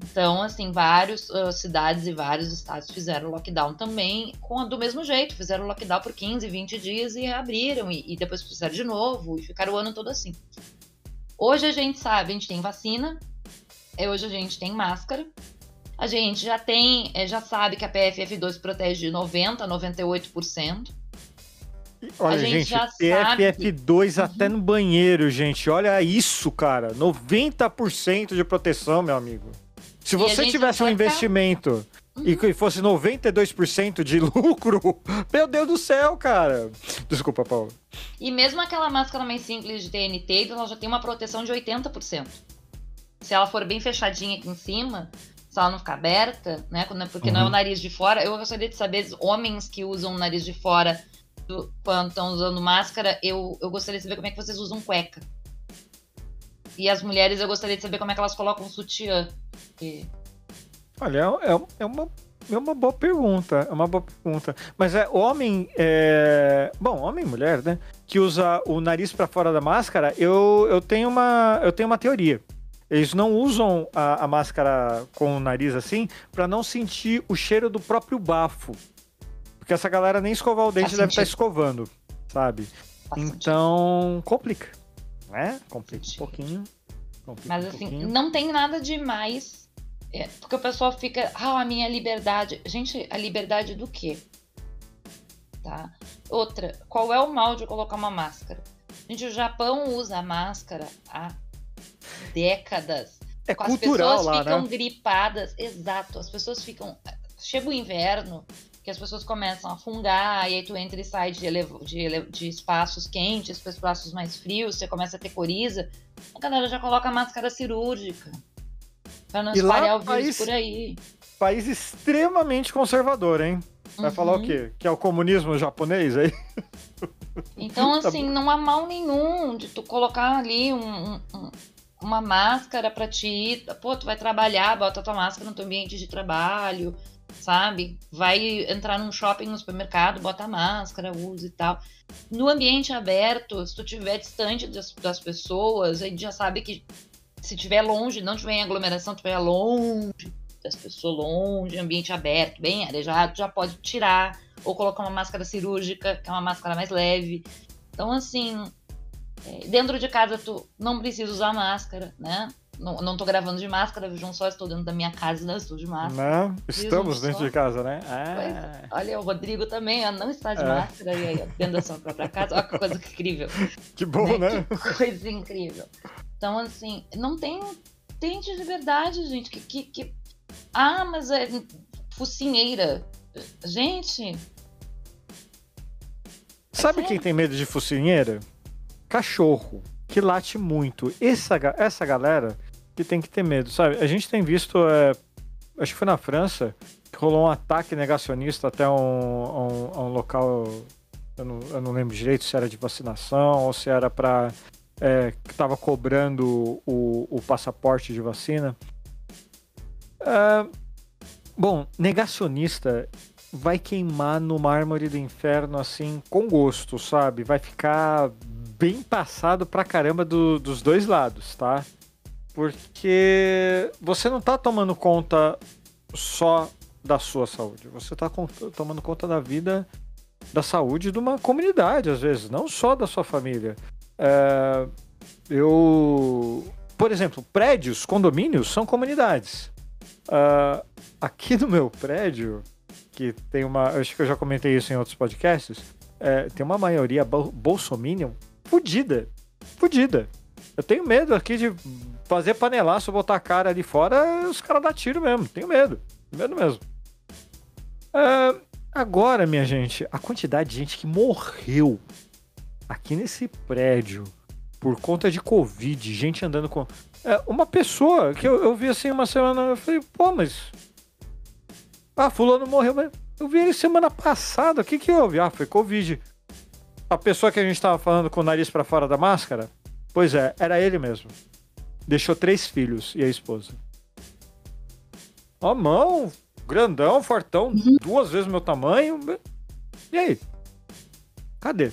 Então, assim, várias uh, cidades e vários estados fizeram lockdown também, com, do mesmo jeito, fizeram lockdown por 15, 20 dias e abriram, e, e depois fizeram de novo, e ficaram o ano todo assim. Hoje a gente sabe, a gente tem vacina, hoje a gente tem máscara, a gente já tem, eh, já sabe que a PFF2 protege de 90% a 98%. Olha, a gente, gente, já PFF2 sabe... até no banheiro, gente. Olha isso, cara. 90% de proteção, meu amigo. Se você tivesse um investimento uhum. e fosse 92% de lucro, meu Deus do céu, cara. Desculpa, Paulo. E mesmo aquela máscara mais simples de TNT, ela já tem uma proteção de 80%. Se ela for bem fechadinha aqui em cima, se ela não ficar aberta, né? Porque uhum. não é o uhum. nariz de fora. Eu gostaria de saber, homens que usam o nariz de fora do, quando estão usando máscara, eu, eu gostaria de saber como é que vocês usam cueca. E as mulheres, eu gostaria de saber como é que elas colocam um sutiã. E... Olha, é, é, é, uma, é uma boa pergunta. É uma boa pergunta. Mas é homem. É... Bom, homem e mulher, né? Que usa o nariz para fora da máscara, eu, eu, tenho uma, eu tenho uma teoria. Eles não usam a, a máscara com o nariz assim para não sentir o cheiro do próprio bafo. Porque essa galera nem escovar o dente Faz deve estar tá escovando, sabe? Faz então, sentido. complica. Né? Complica um pouquinho. Complica Mas um assim, pouquinho. não tem nada demais. É, porque o pessoal fica, ah, a minha liberdade. Gente, a liberdade do quê? Tá? Outra, qual é o mal de colocar uma máscara? Gente, o Japão usa máscara há décadas. É as cultural pessoas lá, ficam né? gripadas, exato. As pessoas ficam. Chega o inverno, que as pessoas começam a fungar, e aí tu entra e sai de, de, de espaços quentes para espaços mais frios, você começa a ter coriza. A galera já coloca máscara cirúrgica. Pra não e espalhar o vírus país, por aí. País extremamente conservador, hein? Vai uhum. falar o uhum. quê? Que é o comunismo japonês aí? Então, tá assim, tá não há mal nenhum de tu colocar ali um, um, uma máscara para ti. Pô, tu vai trabalhar, bota tua máscara no teu ambiente de trabalho, sabe? Vai entrar num shopping, no supermercado, bota máscara, usa e tal. No ambiente aberto, se tu estiver distante das, das pessoas, a gente já sabe que se estiver longe, não tiver em aglomeração, estiver longe das pessoas, longe, ambiente aberto, bem arejado, já pode tirar ou colocar uma máscara cirúrgica, que é uma máscara mais leve. Então, assim, é, dentro de casa tu não precisa usar máscara, né? Não, não tô gravando de máscara, vejam só, estou dentro da minha casa, não estou de máscara. Não, estamos dentro só. de casa, né? Ah. olha, o Rodrigo também ó, não está de é. máscara e aí, dentro da sua própria casa. Olha que coisa incrível. Que bom, né? né? Que coisa incrível. Então, assim, não tem, tem de verdade, gente, que, que, que... Ah, mas é focinheira. Gente... Sabe é quem tem medo de focinheira? cachorro que late muito. Essa, essa galera que tem que ter medo, sabe? A gente tem visto, é, acho que foi na França, que rolou um ataque negacionista até um, um, um local, eu não, eu não, lembro direito se era de vacinação ou se era para é, que estava cobrando o, o, passaporte de vacina. É, bom, negacionista vai queimar no mármore do inferno assim com gosto, sabe? Vai ficar bem passado pra caramba do, dos dois lados, tá? Porque você não tá tomando conta só da sua saúde, você tá tomando conta da vida, da saúde de uma comunidade, às vezes, não só da sua família. É, eu. Por exemplo, prédios, condomínios são comunidades. Uh, aqui no meu prédio, que tem uma. Acho que eu já comentei isso em outros podcasts. É, tem uma maioria bolsominion fudida. Fudida. Eu tenho medo aqui de fazer panelaço, botar a cara ali fora, os caras dão tiro mesmo. Tenho medo. Medo mesmo. É, agora, minha gente, a quantidade de gente que morreu aqui nesse prédio por conta de Covid, gente andando com. É, uma pessoa que eu, eu vi assim uma semana, eu falei, pô, mas. Ah, fulano morreu, mas eu vi ele semana passada, o que que houve? Ah, foi Covid. A pessoa que a gente tava falando com o nariz para fora da máscara? Pois é, era ele mesmo. Deixou três filhos e a esposa. Ó, mão, grandão, fortão, uhum. duas vezes meu tamanho. E aí? Cadê?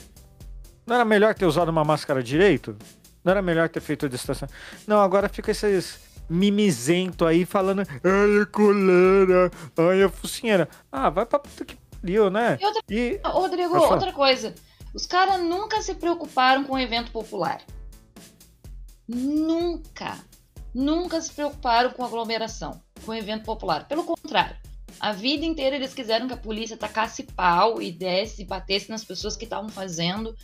Não era melhor ter usado uma máscara direito? Não era melhor ter feito a distância? Não, agora fica esses mimizento aí falando ai, a coleira, ai, a focinheira. Ah, vai pra puta que pariu, né? E outra... E... Rodrigo, outra coisa. Os caras nunca se preocuparam com o evento popular. Nunca. Nunca se preocuparam com aglomeração, com evento popular. Pelo contrário, a vida inteira eles quiseram que a polícia tacasse pau e desse e batesse nas pessoas que estavam fazendo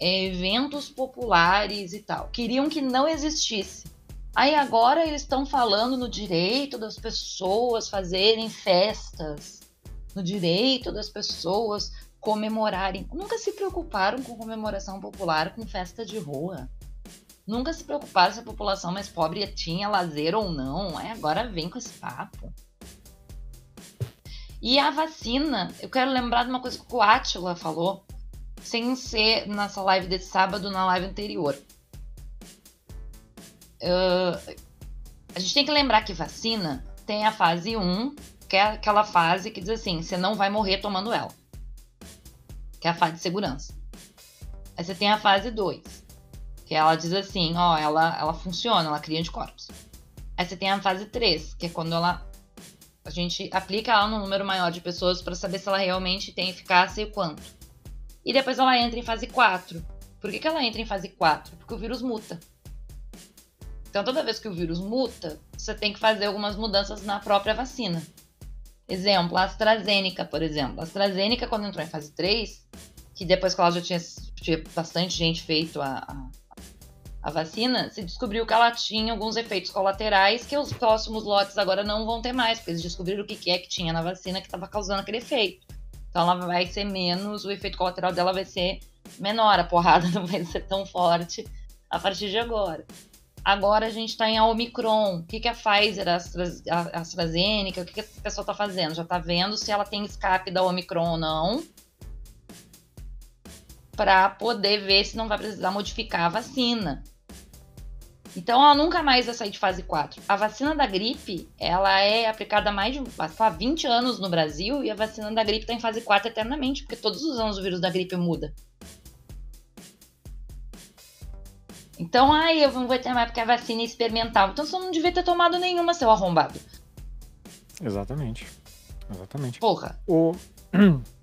é, eventos populares e tal. Queriam que não existisse. Aí agora eles estão falando no direito das pessoas fazerem festas, no direito das pessoas comemorarem. Nunca se preocuparam com comemoração popular, com festa de rua. Nunca se preocuparam se a população mais pobre tinha lazer ou não. Aí agora vem com esse papo. E a vacina, eu quero lembrar de uma coisa que o Atila falou, sem ser nessa live desse sábado, na live anterior. Uh, a gente tem que lembrar que vacina tem a fase 1, que é aquela fase que diz assim: você não vai morrer tomando ela. Que é a fase de segurança. Aí você tem a fase 2, que ela diz assim: ó, ela, ela funciona, ela cria anticorpos. Aí você tem a fase 3, que é quando ela a gente aplica ela num número maior de pessoas para saber se ela realmente tem eficácia e quanto. E depois ela entra em fase 4. Por que, que ela entra em fase 4? Porque o vírus muta. Então, toda vez que o vírus muta, você tem que fazer algumas mudanças na própria vacina. Exemplo, a AstraZeneca, por exemplo. A AstraZeneca, quando entrou em fase 3, que depois que ela já tinha, tinha bastante gente feito a, a a vacina, se descobriu que ela tinha alguns efeitos colaterais que os próximos lotes agora não vão ter mais, porque eles descobriram o que é que tinha na vacina que estava causando aquele efeito. Então ela vai ser menos, o efeito colateral dela vai ser menor, a porrada não vai ser tão forte a partir de agora. Agora a gente está em Omicron. O que, que a Pfizer, a, a AstraZeneca, o que, que a pessoa está fazendo? Já está vendo se ela tem escape da Omicron ou não para poder ver se não vai precisar modificar a vacina. Então ela nunca mais vai sair de fase 4. A vacina da gripe, ela é aplicada há mais de há 20 anos no Brasil e a vacina da gripe está em fase 4 eternamente, porque todos os anos o vírus da gripe muda. Então, ai, eu não vou ter mais porque a vacina é experimental. Então você não devia ter tomado nenhuma, seu arrombado. Exatamente. Exatamente. Porra. O...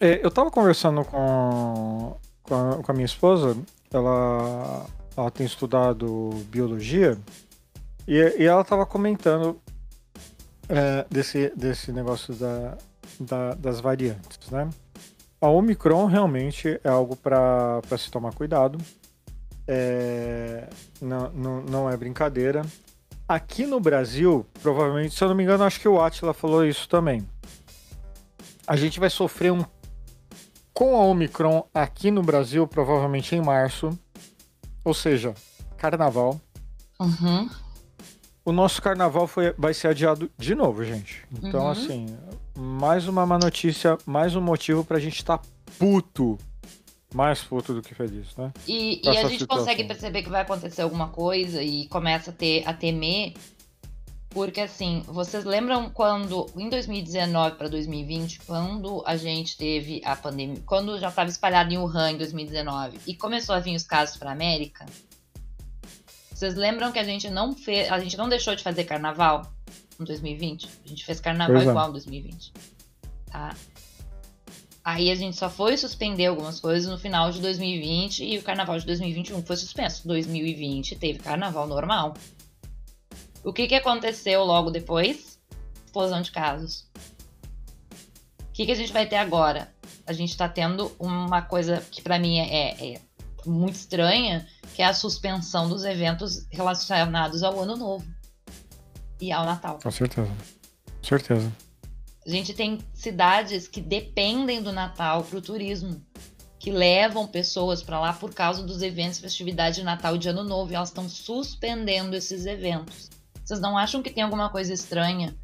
É, eu tava conversando com, com a, com, a, minha esposa, ela, ela tem estudado biologia, e, e ela tava comentando é, desse, desse negócio da, da, das variantes, né? A Omicron realmente é algo para se tomar cuidado. É, não, não, não é brincadeira. Aqui no Brasil, provavelmente, se eu não me engano, acho que o Atila falou isso também. A gente vai sofrer um com a Omicron aqui no Brasil, provavelmente em março. Ou seja, carnaval. Uhum. O nosso carnaval foi, vai ser adiado de novo, gente. Então, uhum. assim, mais uma má notícia, mais um motivo pra gente estar tá puto. Mais puto do que feliz, né? E, e a gente situação. consegue perceber que vai acontecer alguma coisa e começa a, ter, a temer porque assim, vocês lembram quando em 2019 para 2020, quando a gente teve a pandemia, quando já estava espalhado em Wuhan em 2019 e começou a vir os casos para América? Vocês lembram que a gente não fez, a gente não deixou de fazer carnaval em 2020? A gente fez carnaval pois é. igual em 2020. Tá? Aí a gente só foi suspender algumas coisas no final de 2020 e o carnaval de 2021 foi suspenso. 2020 teve carnaval normal. O que, que aconteceu logo depois? Explosão de casos. O que, que a gente vai ter agora? A gente está tendo uma coisa que para mim é, é, muito estranha, que é a suspensão dos eventos relacionados ao Ano Novo e ao Natal. Com certeza. Com certeza. A gente tem cidades que dependem do Natal para o turismo, que levam pessoas para lá por causa dos eventos, festividades de Natal e de Ano Novo, e elas estão suspendendo esses eventos. Vocês não acham que tem alguma coisa estranha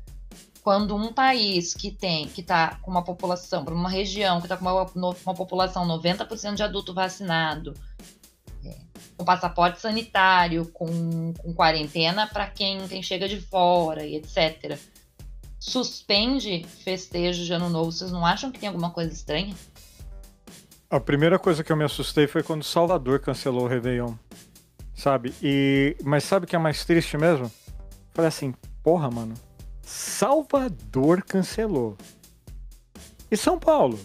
quando um país que tem, que está com uma população, uma região que está com uma, uma população 90% de adulto vacinado, é, com passaporte sanitário, com, com quarentena para quem, quem chega de fora e etc suspende festejo de ano novo, vocês não acham que tem alguma coisa estranha? A primeira coisa que eu me assustei foi quando Salvador cancelou o Réveillon. Sabe? E. Mas sabe o que é mais triste mesmo? Falei assim, porra, mano. Salvador cancelou. E São Paulo?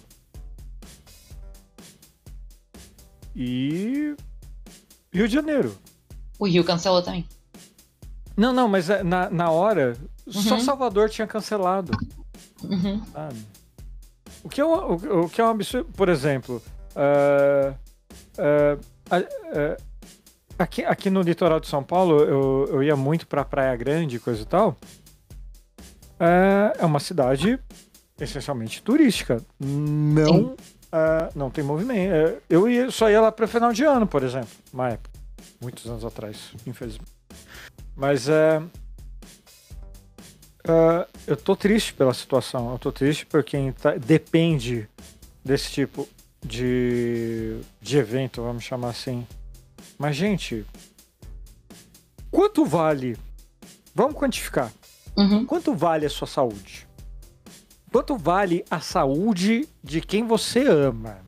E. Rio de Janeiro. O Rio cancelou também. Não, não, mas é, na, na hora, uhum. só Salvador tinha cancelado. Uhum. O, que é um, o, o, que é um absurdo. Por exemplo, uh, uh, uh, aqui, aqui no litoral de São Paulo, eu, eu ia muito pra Praia Grande e coisa e tal. é uma cidade essencialmente turística. Não, não tem movimento. eu ia, só ia lá para final de ano, por exemplo, uma época. Muitos anos atrás, infelizmente. Mas é. Uh, eu tô triste pela situação. Eu tô triste por quem tá, depende desse tipo de, de evento, vamos chamar assim. Mas, gente, quanto vale? Vamos quantificar. Uhum. Quanto vale a sua saúde? Quanto vale a saúde de quem você ama?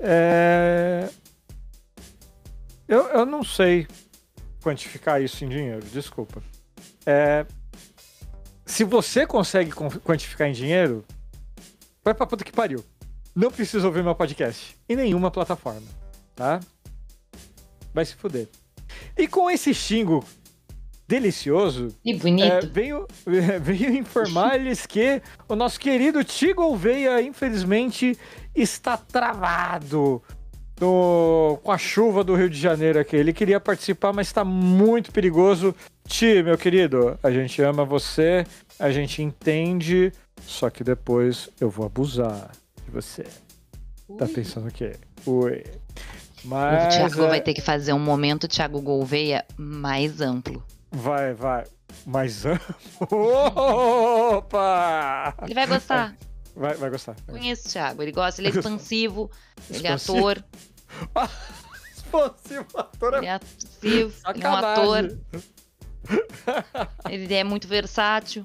É... Eu, eu não sei quantificar isso em dinheiro, desculpa. É, se você consegue quantificar em dinheiro, vai pra puta que pariu. Não precisa ouvir meu podcast em nenhuma plataforma, tá? Vai se fuder. E com esse xingo delicioso. E bonito. É, venho, venho informar-lhes que o nosso querido Tigo Gouveia, infelizmente, está travado no, com a chuva do Rio de Janeiro aqui. Ele queria participar, mas está muito perigoso. Ti, meu querido, a gente ama você, a gente entende, só que depois eu vou abusar de você. Tá Ui. Tá pensando o quê? Ui. Mas, o Thiago é... vai ter que fazer um momento Thiago Gouveia mais amplo. Vai, vai. Mais amplo? Opa! Ele vai gostar. Vai, vai gostar. Conheço o Thiago, ele gosta, ele é expansivo, ele é ator. expansivo, ator é... Ele é expansivo, ele é um ator. ele é muito versátil.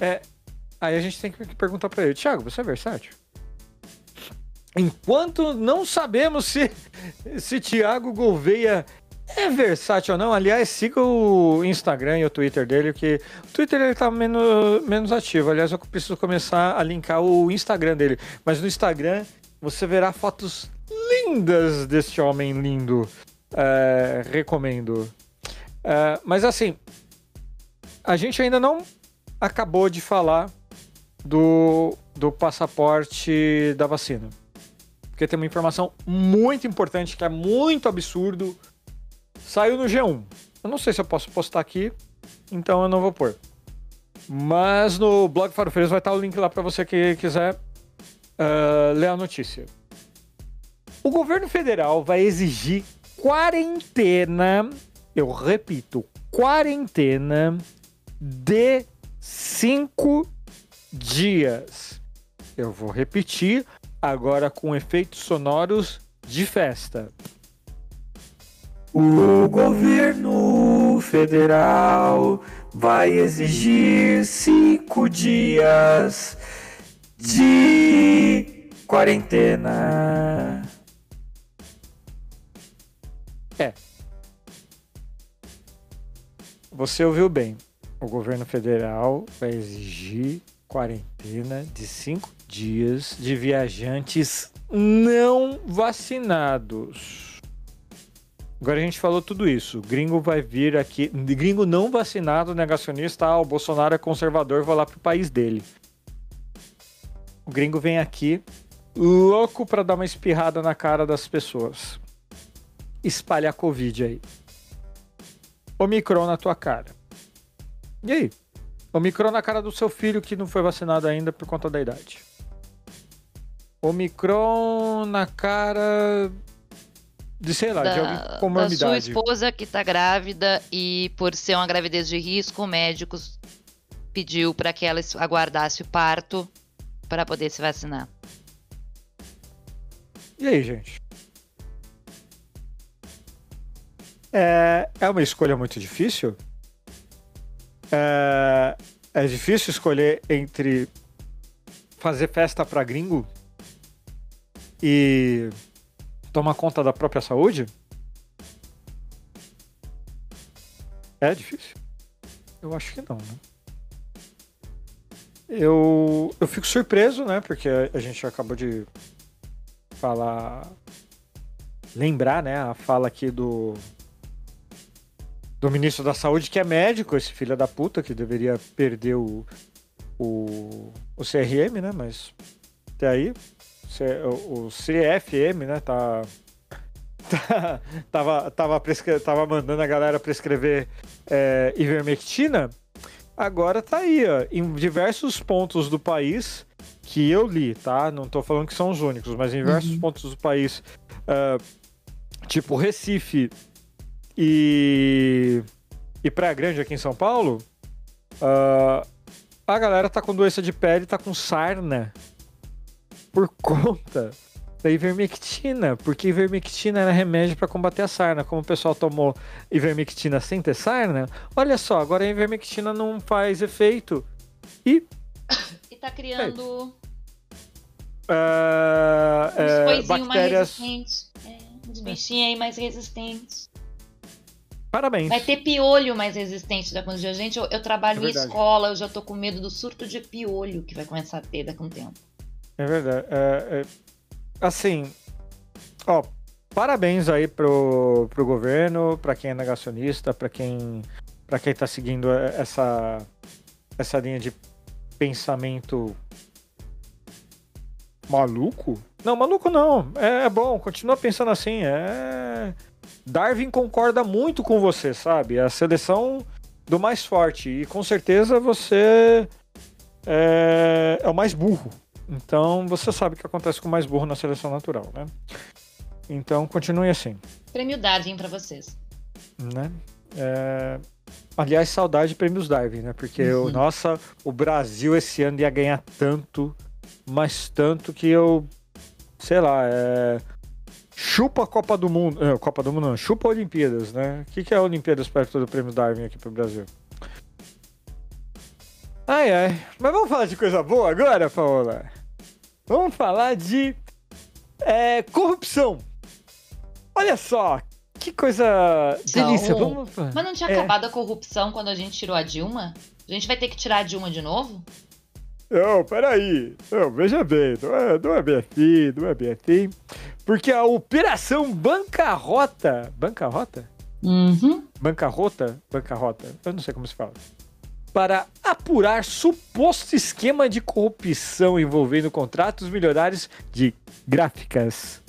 É, aí a gente tem que perguntar pra ele, Thiago, você é versátil? Enquanto não sabemos se, se Thiago Gouveia é versátil ou não, aliás, siga o Instagram e o Twitter dele, que o Twitter ele tá menos, menos ativo. Aliás, eu preciso começar a linkar o Instagram dele. Mas no Instagram você verá fotos lindas deste homem lindo. É, recomendo. É, mas assim, a gente ainda não acabou de falar do, do passaporte da vacina. Porque tem uma informação muito importante que é muito absurdo Saiu no G1. Eu não sei se eu posso postar aqui, então eu não vou pôr. Mas no blog Farofeiros vai estar o link lá para você que quiser uh, ler a notícia. O governo federal vai exigir quarentena, eu repito, quarentena de cinco dias. Eu vou repetir agora com efeitos sonoros de festa. O governo federal vai exigir cinco dias de quarentena. É. Você ouviu bem. O governo federal vai exigir quarentena de cinco dias de viajantes não vacinados. Agora a gente falou tudo isso. Gringo vai vir aqui. Gringo não vacinado, negacionista. Ah, o Bolsonaro é conservador, vai lá pro país dele. O gringo vem aqui louco pra dar uma espirrada na cara das pessoas. Espalha a Covid aí. Omicron na tua cara. E aí? Omicron na cara do seu filho que não foi vacinado ainda por conta da idade. Omicron na cara de, sei lá, de alguém com Da, da comorbidade. sua esposa que tá grávida e por ser uma gravidez de risco, o médico pediu para que ela aguardasse o parto para poder se vacinar. E aí, gente? É, é uma escolha muito difícil? É, é difícil escolher entre fazer festa pra gringo e tomar conta da própria saúde? É difícil? Eu acho que não, né? Eu, eu fico surpreso, né? Porque a, gente acabou de falar. Lembrar, né? A fala aqui do. Do ministro da Saúde, que é médico, esse filho da puta, que deveria perder o. O, o CRM, né? Mas. Até aí. O, CFM, né? Tá. tá- tava, tava, prescre- tava mandando a galera prescrever é, ivermectina. Agora tá aí, ó, em diversos pontos do país que eu li, tá? Não tô falando que são os únicos, mas em diversos Uhum. pontos do país, ah, tipo Recife e, e Praia Grande aqui em São Paulo, ah, a galera tá com doença de pele, tá com sarna por conta da ivermectina, porque ivermectina era remédio para combater a sarna. Como o pessoal tomou ivermectina sem ter sarna, olha só, agora a ivermectina não faz efeito. E tá criando Ah, uns é, coisinhos mais bactérias. resistentes. É, uns bichinhos aí mais resistentes. Parabéns. Vai ter piolho mais resistente daqui a uns dias. Gente, eu, eu trabalho É em escola, eu já tô com medo do surto de piolho que vai começar a ter daqui a um tempo. É verdade. É, é, assim, ó, parabéns aí pro, pro governo, pra quem é negacionista, pra quem, pra quem tá seguindo essa, essa linha de pensamento maluco. Não, maluco não. É, é bom, continua pensando assim. É... Darwin concorda muito com você, sabe? A seleção do mais forte. E com certeza você é, é o mais burro. Então você sabe o que acontece com o mais burro na seleção natural, né? Então continue assim, Prêmio Darwin pra vocês. né? É, Aliás, saudade de prêmios Darwin, né? Porque, o Uhum. nossa, o Brasil esse ano ia ganhar tanto, mas tanto que eu, sei lá, é... chupa a Copa do Mundo, não, Copa do Mundo não, chupa a Olimpíadas, né? O que, que é a Olimpíadas perto do prêmio Darwin aqui pro Brasil? Ai, ai. Mas vamos falar de coisa boa agora, Paola? Vamos falar de é, corrupção. Olha só, que coisa delícia. Não. Vamos... Mas não tinha É. acabado a corrupção quando a gente tirou a Dilma? A gente vai ter que tirar a Dilma de novo? Não, peraí. Não, veja bem, não é, não é bem assim, não é bem assim. Porque a Operação Bancarrota. Bancarrota? Uhum. Bancarrota? Bancarrota. Eu não sei como se fala. Para apurar suposto esquema de corrupção envolvendo contratos milionários de gráficas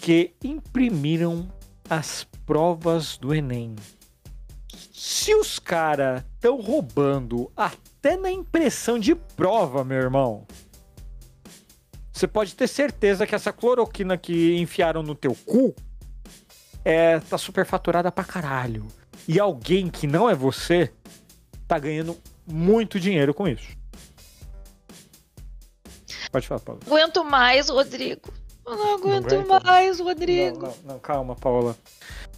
que imprimiram as provas do Enem. Se os caras estão roubando até na impressão de prova, meu irmão, você pode ter certeza que essa cloroquina que enfiaram no teu cu é, tá superfaturada pra caralho. E alguém que não é você tá ganhando muito dinheiro com isso. Pode falar, Paula. Aguento mais, Rodrigo. Eu não aguento aguenta? mais, Não, Rodrigo. não, não, calma, Paula.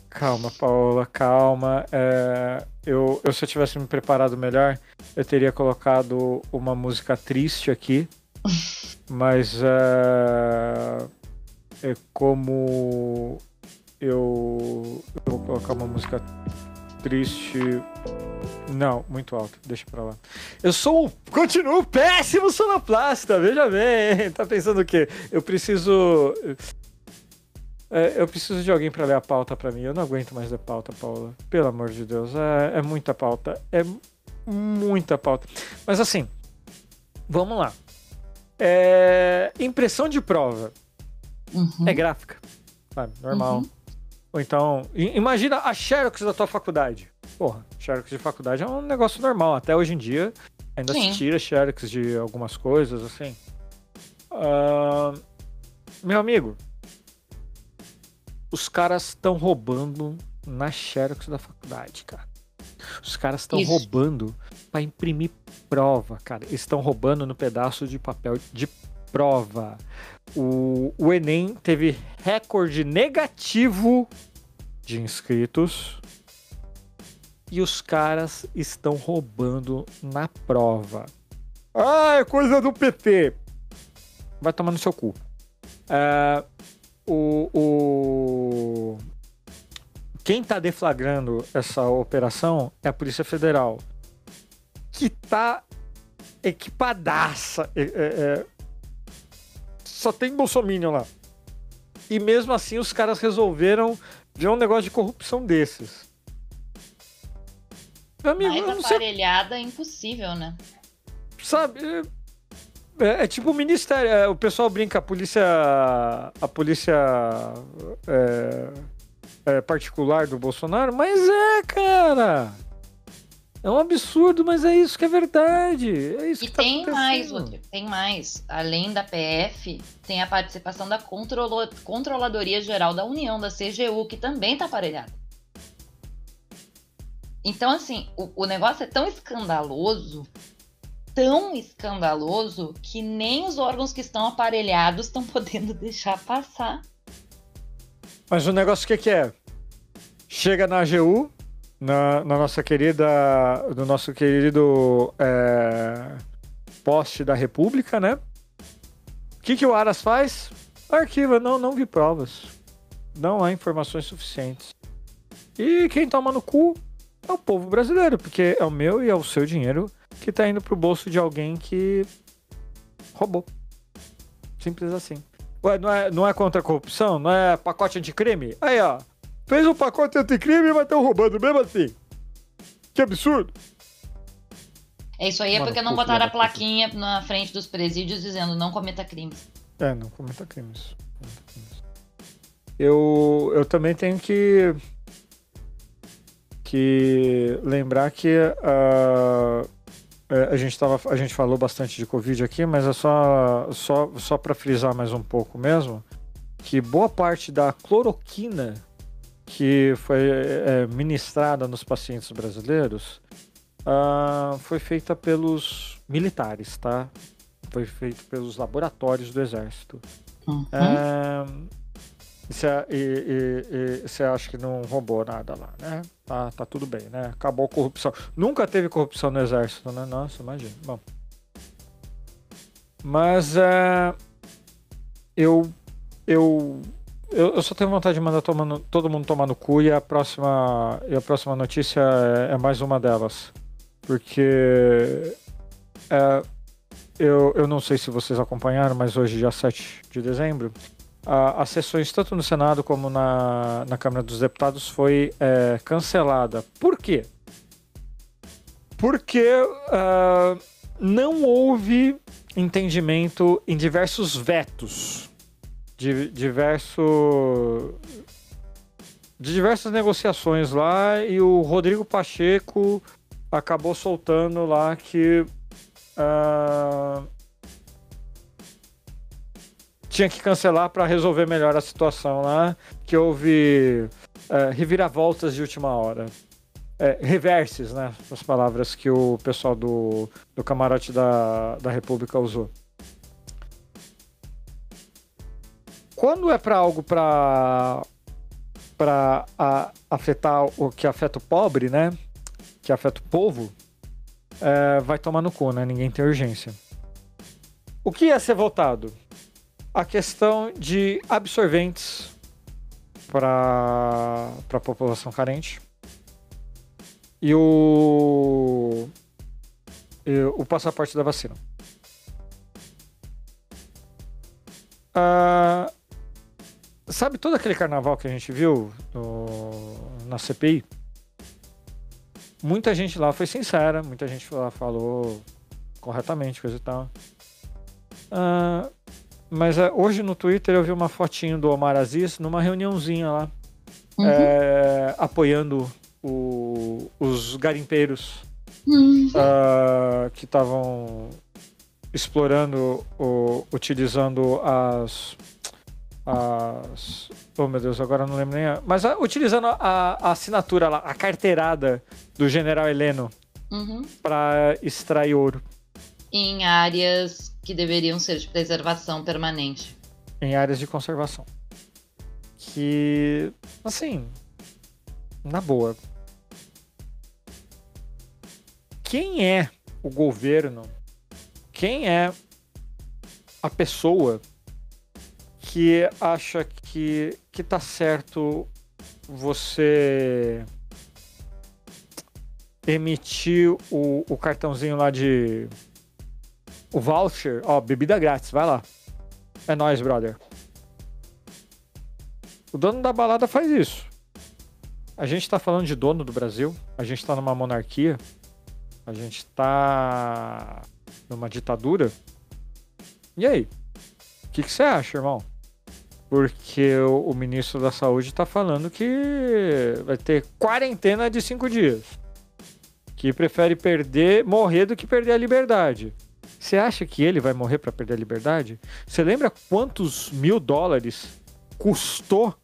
Calma, Paula, calma. É, eu, eu, se eu tivesse me preparado melhor, eu teria colocado uma música triste aqui. mas é, é como eu, eu vou colocar uma música triste. Não, muito alto, deixa pra lá. Eu sou um. Continuo péssimo sonoplasta, veja bem. Tá pensando o quê? Eu preciso. É, eu preciso de alguém pra ler a pauta pra mim. Eu não aguento mais ler pauta, Paula. Pelo amor de Deus. É, é muita pauta. É muita pauta. Mas assim, vamos lá. É, impressão de prova. Uhum. É gráfica. Sabe? Normal. Uhum. Ou então, imagina a Xerox da tua faculdade. Porra, Xerox de faculdade é um negócio normal. Até hoje em dia, ainda Sim. se tira Xerox de algumas coisas, assim. Ah, meu amigo, os caras estão roubando na Xerox da faculdade, cara. Os caras estão roubando pra imprimir prova, cara. Eles estão roubando no pedaço de papel de prova. O, o Enem teve recorde negativo de inscritos. E os caras estão roubando na prova. Ah, é coisa do PT. Vai tomar no seu cu. É, o, o- Quem tá deflagrando essa operação é a Polícia Federal. Que tá equipadaça. É- é- é, Só tem bolsominion lá. E mesmo assim os caras resolveram ver um negócio de corrupção desses. Amigo, Mais não sei aparelhada é impossível, né? sabe? É, é tipo o ministério. é, o pessoal brinca, a polícia. A polícia é, é, particular do Bolsonaro, mas é, cara. É um absurdo, mas é isso que é verdade. É isso E que tá tem mais. Rodrigo, tem mais. Além da PF, tem a participação da Controlo- Controladoria Geral da União, da CGU, que também tá aparelhada. Então, assim, o, o negócio é tão escandaloso, tão escandaloso, que nem os órgãos que estão aparelhados estão podendo deixar passar. Mas o negócio o que, que é? Chega na AGU, na, na nossa querida. Do nosso querido é, poste da República, né? O que, que o Aras faz? Arquiva, não, não vi provas. Não há informações suficientes. E quem toma no cu é o povo brasileiro, porque é o meu e é o seu dinheiro que tá indo pro bolso de alguém que roubou. Simples assim. Ué, não é, não é contra a corrupção? Não é pacote anticrime? Aí, ó. Fez um pacote anticrime, mas estão roubando mesmo assim. Que absurdo. É isso aí, é Mano, porque não botaram a plaquinha na frente dos presídios dizendo não cometa crimes. É, não cometa crimes. Cometa crimes. Eu, eu também tenho que que lembrar que ah, é, a gente tava, a gente falou bastante de covid aqui, mas é só só só para frisar mais um pouco mesmo que boa parte da cloroquina que foi é, ministrada nos pacientes brasileiros ah, foi feita pelos militares, tá? Foi feito pelos laboratórios do exército. Uhum. É, Você e- e- você acha que não roubou nada lá, né? Tá, tá tudo bem, né? Acabou a corrupção. Nunca teve corrupção no exército, né? Nossa, imagina. Bom. Mas é, eu, eu, eu, eu só tenho vontade de mandar todo mundo tomar no cu e a próxima, e a próxima notícia é, é mais uma delas. Porque é, eu, eu não sei se vocês acompanharam, mas hoje, dia 7 de dezembro, a- as sessões tanto no Senado como na, na Câmara dos Deputados foi é, cancelada. Por quê? Porque ah, não houve entendimento em diversos vetos, de diverso, de diversas negociações lá, e o Rodrigo Pacheco acabou soltando lá que ah, tinha que cancelar para resolver melhor a situação lá, que houve é, reviravoltas de última hora. É, reverses, né? As palavras que o pessoal do, do camarote da, da República usou. Quando é para algo para para afetar o que afeta o pobre, né? Que afeta o povo, é, vai tomar no cu, né? Ninguém tem urgência. O que ia ser votado? A questão de absorventes para a população carente e o, e o passaporte da vacina. Ah, sabe todo aquele carnaval que a gente viu no- na CPI? Muita gente lá foi sincera, muita gente lá falou corretamente, coisa e tal. Ah, mas é, hoje no Twitter eu vi uma fotinho do Omar Aziz numa reuniãozinha lá, Uhum. é, apoiando o- os garimpeiros Hum. ah, que estavam explorando, o- utilizando as, as. Oh meu Deus, agora não lembro nem. A, mas ah, utilizando a, a assinatura lá, a carteirada do general Heleno Uhum. para extrair ouro Em áreas que deveriam ser de preservação permanente. em áreas de conservação. Que, assim, na boa. Quem é o governo? Quem é a pessoa que acha que, que tá certo você emitir o, o cartãozinho lá de. O voucher, ó, bebida grátis, vai lá. É nóis, brother. O dono da balada faz isso. A gente tá falando de dono do Brasil, a gente tá numa monarquia, a gente tá numa ditadura. E aí? O que você acha, irmão? Porque o, o ministro da Saúde tá falando que vai ter quarentena de cinco dias. Que prefere perder, morrer do que perder a liberdade. Você acha que ele vai morrer para perder a liberdade? Você lembra quantos mil dólares custou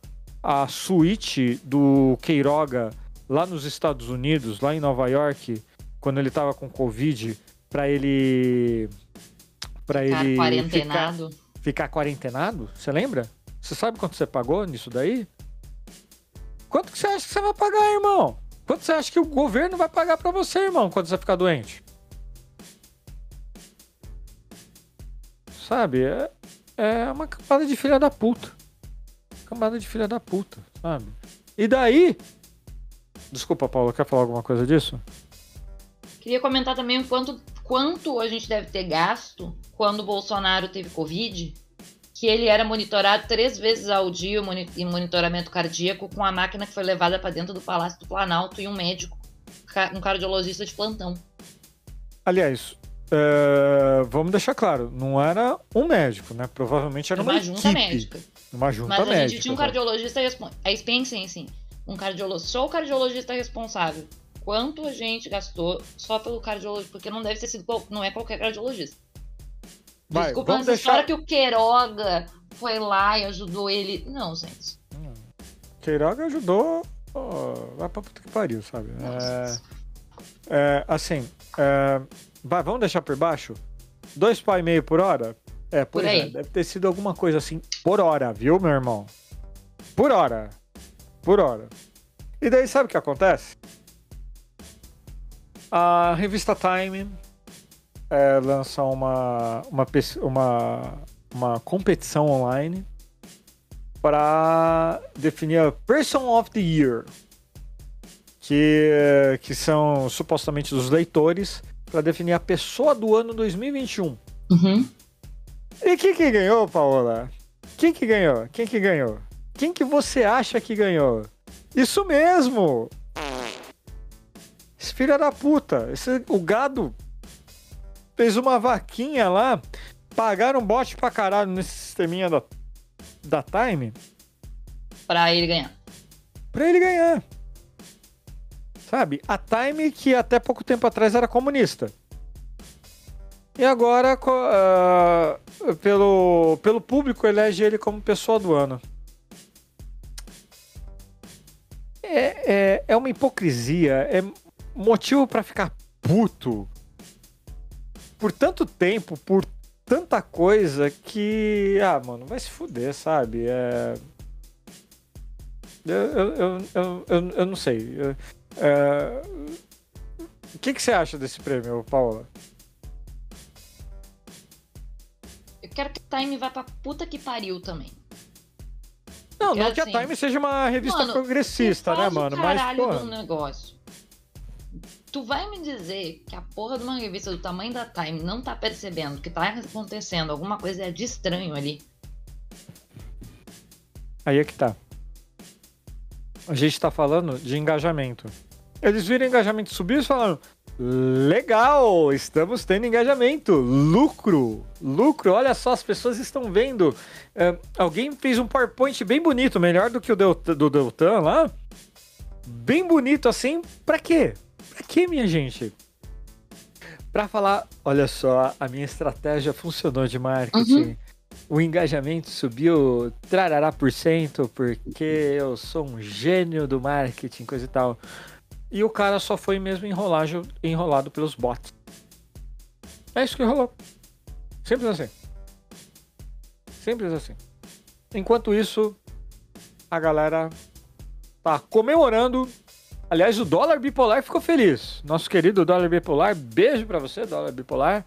a suíte do Queiroga lá nos Estados Unidos, lá em Nova York, quando ele tava com Covid, para ele. para Ficar ele. Ficar, quarentenado. ficar quarentenado? Você lembra? Você sabe quanto você pagou nisso daí? Quanto que você acha que você vai pagar, irmão? Quanto você acha que o governo vai pagar para você, irmão, quando você ficar doente? Sabe? É, é uma camada de filha da puta. Camada de filha da puta, sabe? E daí. Desculpa, Paula, quer falar alguma coisa disso? Queria comentar também o quanto, quanto a gente deve ter gasto quando o Bolsonaro teve Covid, que ele era monitorado três vezes ao dia em monitoramento cardíaco com a máquina que foi levada para dentro do Palácio do Planalto e um médico, um cardiologista de plantão. Aliás, é, vamos deixar claro, não era um médico, né? Provavelmente era uma, uma junta equipe, médica. uma junta Mas a médica. gente tinha um cardiologista responsável. Aí pensem assim, um cardiologista, só o cardiologista responsável. Quanto a gente gastou só pelo cardiologista? Porque não deve ter sido, não é qualquer cardiologista. Vai, Desculpa, vamos essa história deixar... que o Queiroga foi lá e ajudou ele. Não, gente. Queiroga ajudou. ó, vai pra puta que pariu, sabe? É, é, assim, é, vai, vamos deixar por baixo? Dois pau e meio por hora? É, Por é, aí. deve ter sido alguma coisa assim por hora, viu, meu irmão? Por hora. Por hora. E daí sabe o que acontece? A revista Time é, lança uma, uma, uma, uma competição online para definir a Person of the Year, que, que são supostamente os leitores, para definir a pessoa do ano 2021. Uhum. E quem que ganhou, Paola? Quem que ganhou? Quem que ganhou? Quem que você acha que ganhou? Isso mesmo! Esse filho da puta, esse, o gado fez uma vaquinha lá, pagaram bote pra caralho nesse sisteminha da, da Time Pra ele ganhar. pra ele ganhar. Sabe? A Time que até pouco tempo atrás era comunista. E agora, ah, pelo, pelo público, elege ele como pessoa do ano. É, é, é uma hipocrisia, é motivo pra ficar puto por tanto tempo, por tanta coisa que. Ah, mano, vai se fuder, sabe? É. Eu, eu, eu, eu, eu não sei. É, O que, que você acha desse prêmio, Paula? Eu quero que o Time vá pra puta que pariu também. Não, Porque não que a assim, Time seja uma revista mano, progressista, né, mano? Mas, pô. do negócio. Tu vai me dizer que a porra de uma revista do tamanho da Time não tá percebendo que tá acontecendo alguma coisa de estranho ali. Aí é que tá. A gente tá falando de engajamento. Eles viram engajamento subir e falaram: Legal, estamos tendo engajamento, lucro, lucro. Olha só, as pessoas estão vendo. É, alguém fez um PowerPoint bem bonito, melhor do que o do Deltan lá. Bem bonito assim. Pra quê? Pra quê, minha gente? Pra falar, olha só, a minha estratégia funcionou de marketing. Uhum. O engajamento subiu trarará por cento porque eu sou um gênio do marketing, coisa e tal. E o cara só foi mesmo enrolado, enrolado pelos bots. É isso que rolou. Simples assim. Simples assim. Enquanto isso, a galera tá comemorando. Aliás, o dólar bipolar ficou feliz. Nosso querido dólar bipolar, beijo para você, dólar bipolar.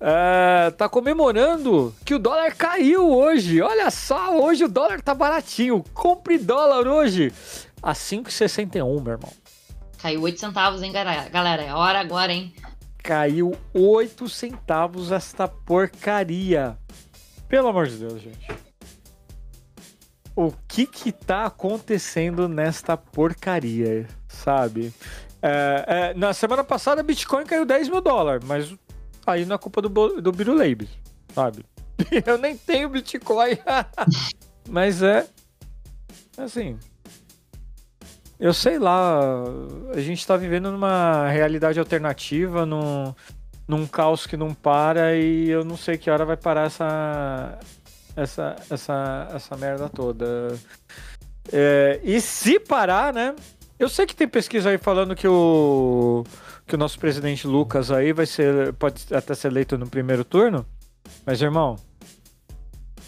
É, tá comemorando que o dólar caiu hoje. Olha só, hoje o dólar tá baratinho. Compre dólar hoje a 5,61, meu irmão. Caiu 8 centavos, hein, galera? É hora agora, hein? Caiu 8 centavos esta porcaria. Pelo amor de Deus, gente. O que que tá acontecendo nesta porcaria, sabe? É, é, na semana passada, Bitcoin caiu 10 mil dólares, mas aí não é culpa do, do Biruleib, sabe? Eu nem tenho Bitcoin. mas é. Assim, eu sei lá, a gente tá vivendo numa realidade alternativa, num, num caos que não para e eu não sei que hora vai parar essa essa essa, essa merda toda. É, e se parar, né? Eu sei que tem pesquisa aí falando que o que o nosso presidente Lucas aí vai ser pode até ser eleito no primeiro turno, mas irmão,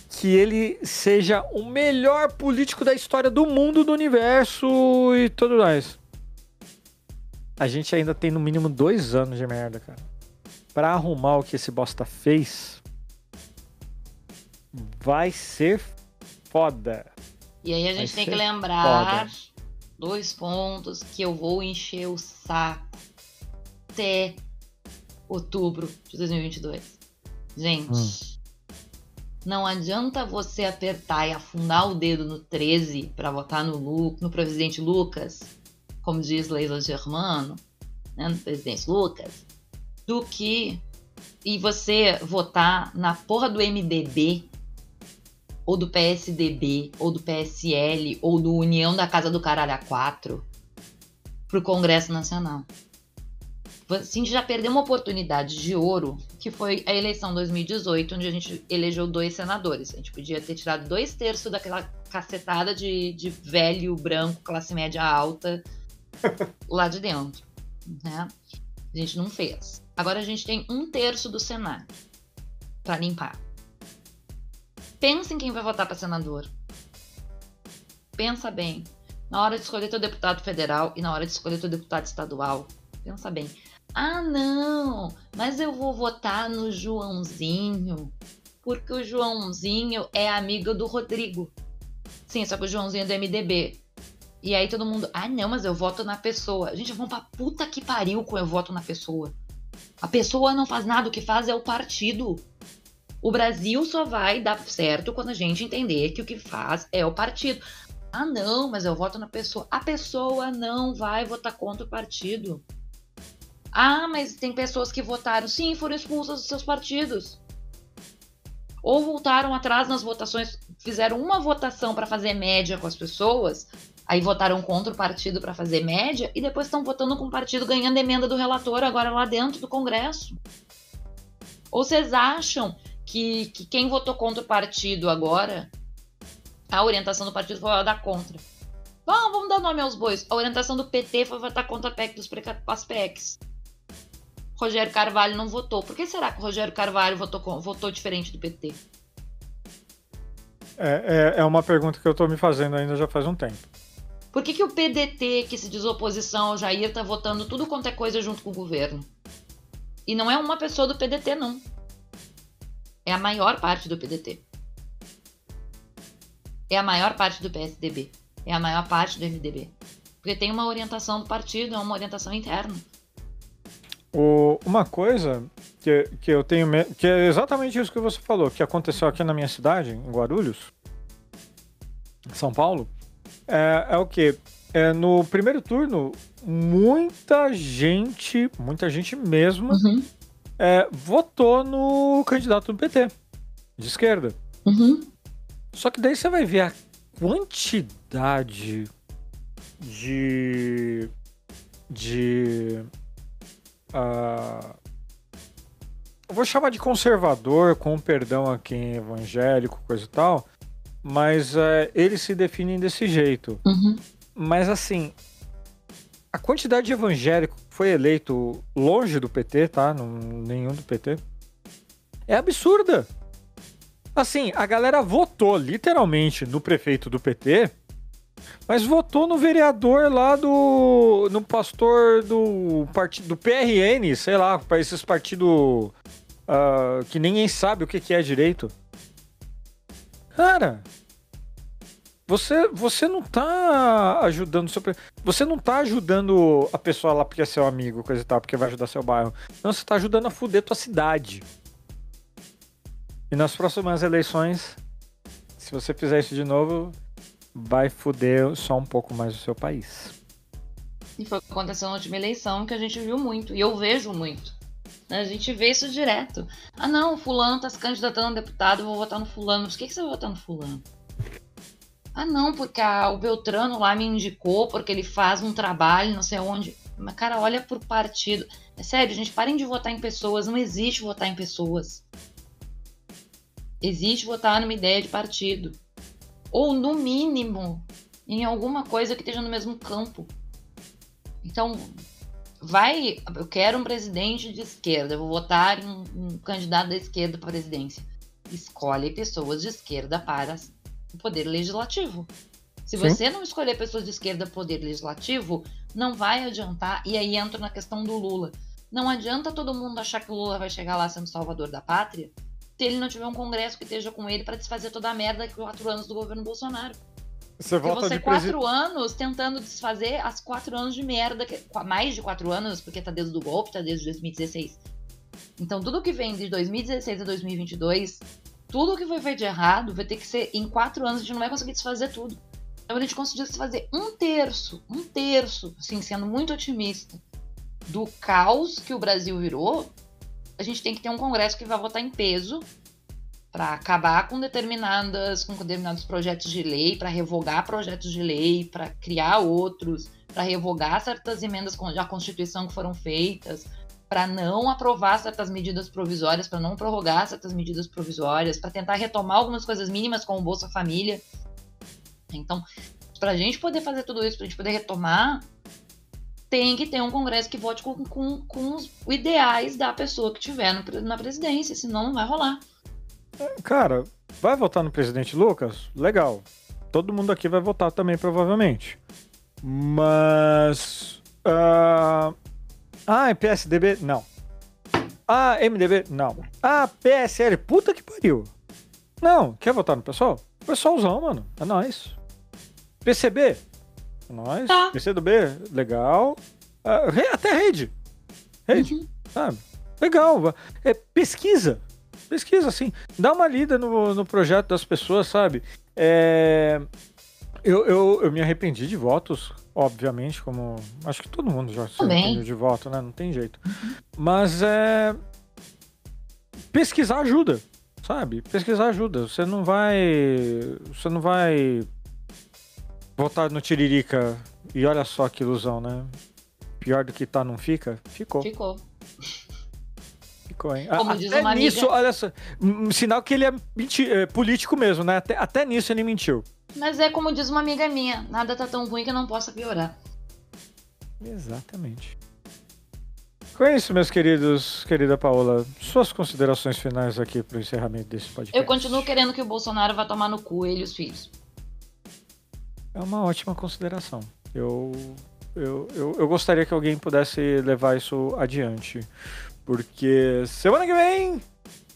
que ele seja o melhor político da história do mundo, do universo e tudo mais. A gente ainda tem no mínimo dois anos de merda, cara. Pra arrumar o que esse bosta fez, vai ser foda. E aí a gente vai tem que lembrar foda. dois pontos que eu vou encher o saco até outubro de 2022. Gente. Hum não adianta você apertar e afundar o dedo no 13 para votar no, Lu, no presidente Lucas, como diz Leila Germano, né, no presidente Lucas, do que e você votar na porra do MDB ou do PSDB ou do PSL ou do União da Casa do Caralho a 4 pro Congresso Nacional assim, já perdeu uma oportunidade de ouro, que foi a eleição 2018, onde a gente elegeu dois senadores. A gente podia ter tirado dois terços daquela cacetada de, de velho branco, classe média alta, lá de dentro. Né? A gente não fez. Agora a gente tem um terço do Senado para limpar. Pensa em quem vai votar para senador. Pensa bem. Na hora de escolher teu deputado federal e na hora de escolher teu deputado estadual. Pensa bem. Ah, não, mas eu vou votar no Joãozinho, porque o Joãozinho é amigo do Rodrigo. Sim, só que o Joãozinho é do MDB. E aí todo mundo, ah, não, mas eu voto na pessoa. Gente, vamos pra puta que pariu com eu voto na pessoa. A pessoa não faz nada, o que faz é o partido. O Brasil só vai dar certo quando a gente entender que o que faz é o partido. Ah, não, mas eu voto na pessoa. A pessoa não vai votar contra o partido. Ah, mas tem pessoas que votaram. Sim, foram expulsas dos seus partidos. Ou voltaram atrás nas votações, fizeram uma votação para fazer média com as pessoas, aí votaram contra o partido para fazer média, e depois estão votando com o partido ganhando emenda do relator agora lá dentro do Congresso. Ou vocês acham que, que quem votou contra o partido agora, a orientação do partido foi dar contra? Vamos, dar nome aos bois. A orientação do PT foi votar contra a PEC dos PECs. Rogério Carvalho não votou. Por que será que o Rogério Carvalho votou, votou diferente do PT? É, é, é uma pergunta que eu estou me fazendo ainda já faz um tempo. Por que, que o PDT, que se diz oposição ao Jair, está votando tudo quanto é coisa junto com o governo? E não é uma pessoa do PDT, não. É a maior parte do PDT. É a maior parte do PSDB. É a maior parte do MDB. Porque tem uma orientação do partido, é uma orientação interna. O, uma coisa que, que eu tenho. que é exatamente isso que você falou, que aconteceu aqui na minha cidade, em Guarulhos, São Paulo, é, é o que? é, no primeiro turno, muita gente, muita gente mesmo, Uhum. é, votou no candidato do PT, de esquerda. Uhum. Só que daí você vai ver a quantidade de. de. Ah, eu vou chamar de conservador, com perdão a quem é evangélico, coisa e tal, mas é, eles se definem desse jeito. Uhum. Mas assim, a quantidade de evangélico que foi eleito longe do PT, tá? Não, nenhum do PT. É absurda. Assim, a galera votou literalmente no prefeito do PT, mas votou no vereador lá do. no pastor do partido do PRN, sei lá, para esses partidos ah, que ninguém sabe o que, que é direito. Cara, você, você não tá ajudando seu. Você não tá ajudando a pessoa lá porque é seu amigo, coisa e tal, porque vai ajudar seu bairro. Não, você tá ajudando a fuder tua cidade. E nas próximas eleições, se você fizer isso de novo, vai fuder só um pouco mais o seu país. E foi o que aconteceu na última eleição que a gente viu muito. E eu vejo muito. A gente vê isso direto. Ah, não, fulano tá se candidatando a deputado, vou votar no fulano. Por que, que você vai votar no fulano? Ah, não, porque a- o Beltrano lá me indicou, porque ele faz um trabalho, não sei onde. Mas, cara, olha pro partido. É sério, gente, parem de votar em pessoas. Não existe votar em pessoas. Existe votar numa ideia de partido. Ou, no mínimo, em alguma coisa que esteja no mesmo campo. Então, vai. Eu quero um presidente de esquerda, eu vou votar em um, candidato da esquerda para a presidência. Escolhe pessoas de esquerda para o poder legislativo. Se Sim. você não escolher pessoas de esquerda para o poder legislativo, não vai adiantar. E aí entra na questão do Lula. Não adianta todo mundo achar que o Lula vai chegar lá sendo salvador da pátria se ele não tiver um congresso que esteja com ele para desfazer toda a merda que quatro anos do governo Bolsonaro. Você Porque volta você de quatro anos tentando desfazer as quatro anos de merda, que, mais de quatro anos, porque tá desde o golpe, tá desde 2016. Então tudo que vem de 2016 a 2022, tudo que foi feito de errado vai ter que ser em quatro anos, a gente não vai conseguir desfazer tudo. Então a gente conseguiu desfazer um terço, um terço, assim, sendo muito otimista, do caos que o Brasil virou, a gente tem que ter um congresso que vai votar em peso para acabar com determinadas com determinados projetos de lei, para revogar projetos de lei, para criar outros, para revogar certas emendas à Constituição que foram feitas, para não aprovar certas medidas provisórias, para não prorrogar certas medidas provisórias, para tentar retomar algumas coisas mínimas como o Bolsa Família. Então, para a gente poder fazer tudo isso, para a gente poder retomar, tem que ter um Congresso que vote com, com, com os ideais da pessoa que tiver no na presidência, senão não vai rolar. Cara, vai votar no presidente Lucas? Legal. Todo mundo aqui vai votar também, provavelmente. Mas. ah, Ah, é PSDB? Não. Ah, MDB? Não. Ah, PSL? Puta que pariu. Não, quer votar no pessoal? Pessoalzão, mano. É nóis. PCB? Nóis. Tá. PCdoB? Legal. Re- até rede. Rede Uhum. sabe? Legal. É, pesquisa. Pesquisa, assim. Dá uma lida no, no projeto das pessoas, sabe? É, eu, eu, eu me arrependi de votos, obviamente, como. Acho que todo mundo já se Também. arrependeu de voto, né? Não tem jeito. Mas é. Pesquisar ajuda, sabe? Pesquisar ajuda. Você não vai. Você não vai votar no Tiririca e olha só que ilusão, né? Pior do que tá, não fica? Ficou. Ficou. Ficou, hein? Como A- diz até uma amiga- nisso, olha só. um sinal que ele é, é político mesmo, né? Até, até nisso ele mentiu. Mas é como diz uma amiga minha, nada tá tão ruim que não possa piorar. Exatamente. Com isso, meus queridos, querida Paola, suas considerações finais aqui pro encerramento desse podcast. Eu continuo querendo que o Bolsonaro vá tomar no cu ele e os filhos. É uma ótima consideração. Eu, eu, eu, eu gostaria que alguém pudesse levar isso adiante. Porque semana que vem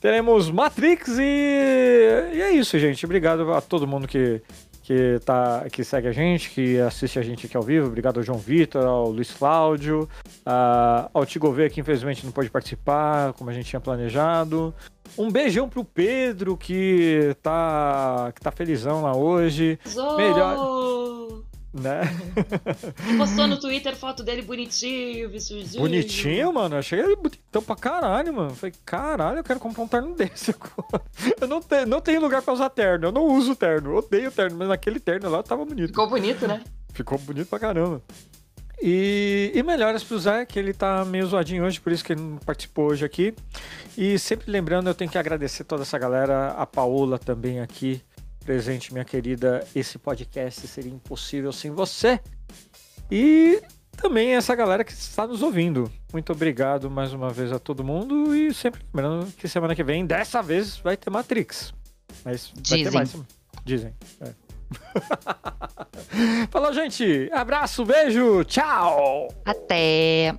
teremos Matrix e, e é isso, gente. Obrigado a todo mundo que, que, tá, que segue a gente, que assiste a gente aqui ao vivo. Obrigado ao João Vitor, ao Luiz Cláudio, a- ao Tigo V, que infelizmente não pôde participar, como a gente tinha planejado. Um beijão pro Pedro, que tá, que tá felizão lá hoje. Melhor- né? Postou no Twitter foto dele bonitinho, vestidinho. Bonitinho, mano. Achei ele bonitão pra caralho, mano. Falei, caralho, eu quero comprar um terno desse agora. Eu não, te, não tenho lugar pra usar terno. Eu não uso terno. Odeio terno, mas naquele terno lá tava bonito. Ficou bonito, né? Ficou bonito pra caramba. E, e melhoras pro Zé, que ele tá meio zoadinho hoje, por isso que ele não participou hoje aqui. E sempre lembrando, eu tenho que agradecer toda essa galera, a Paola também aqui, presente, minha querida. Esse podcast seria impossível sem você. E também essa galera que está nos ouvindo. Muito obrigado mais uma vez a todo mundo e sempre lembrando que semana que vem, dessa vez, vai ter Matrix. Mas vai Dizem. ter mais. Dizem. É. Falou, gente. Abraço, beijo, tchau. Até.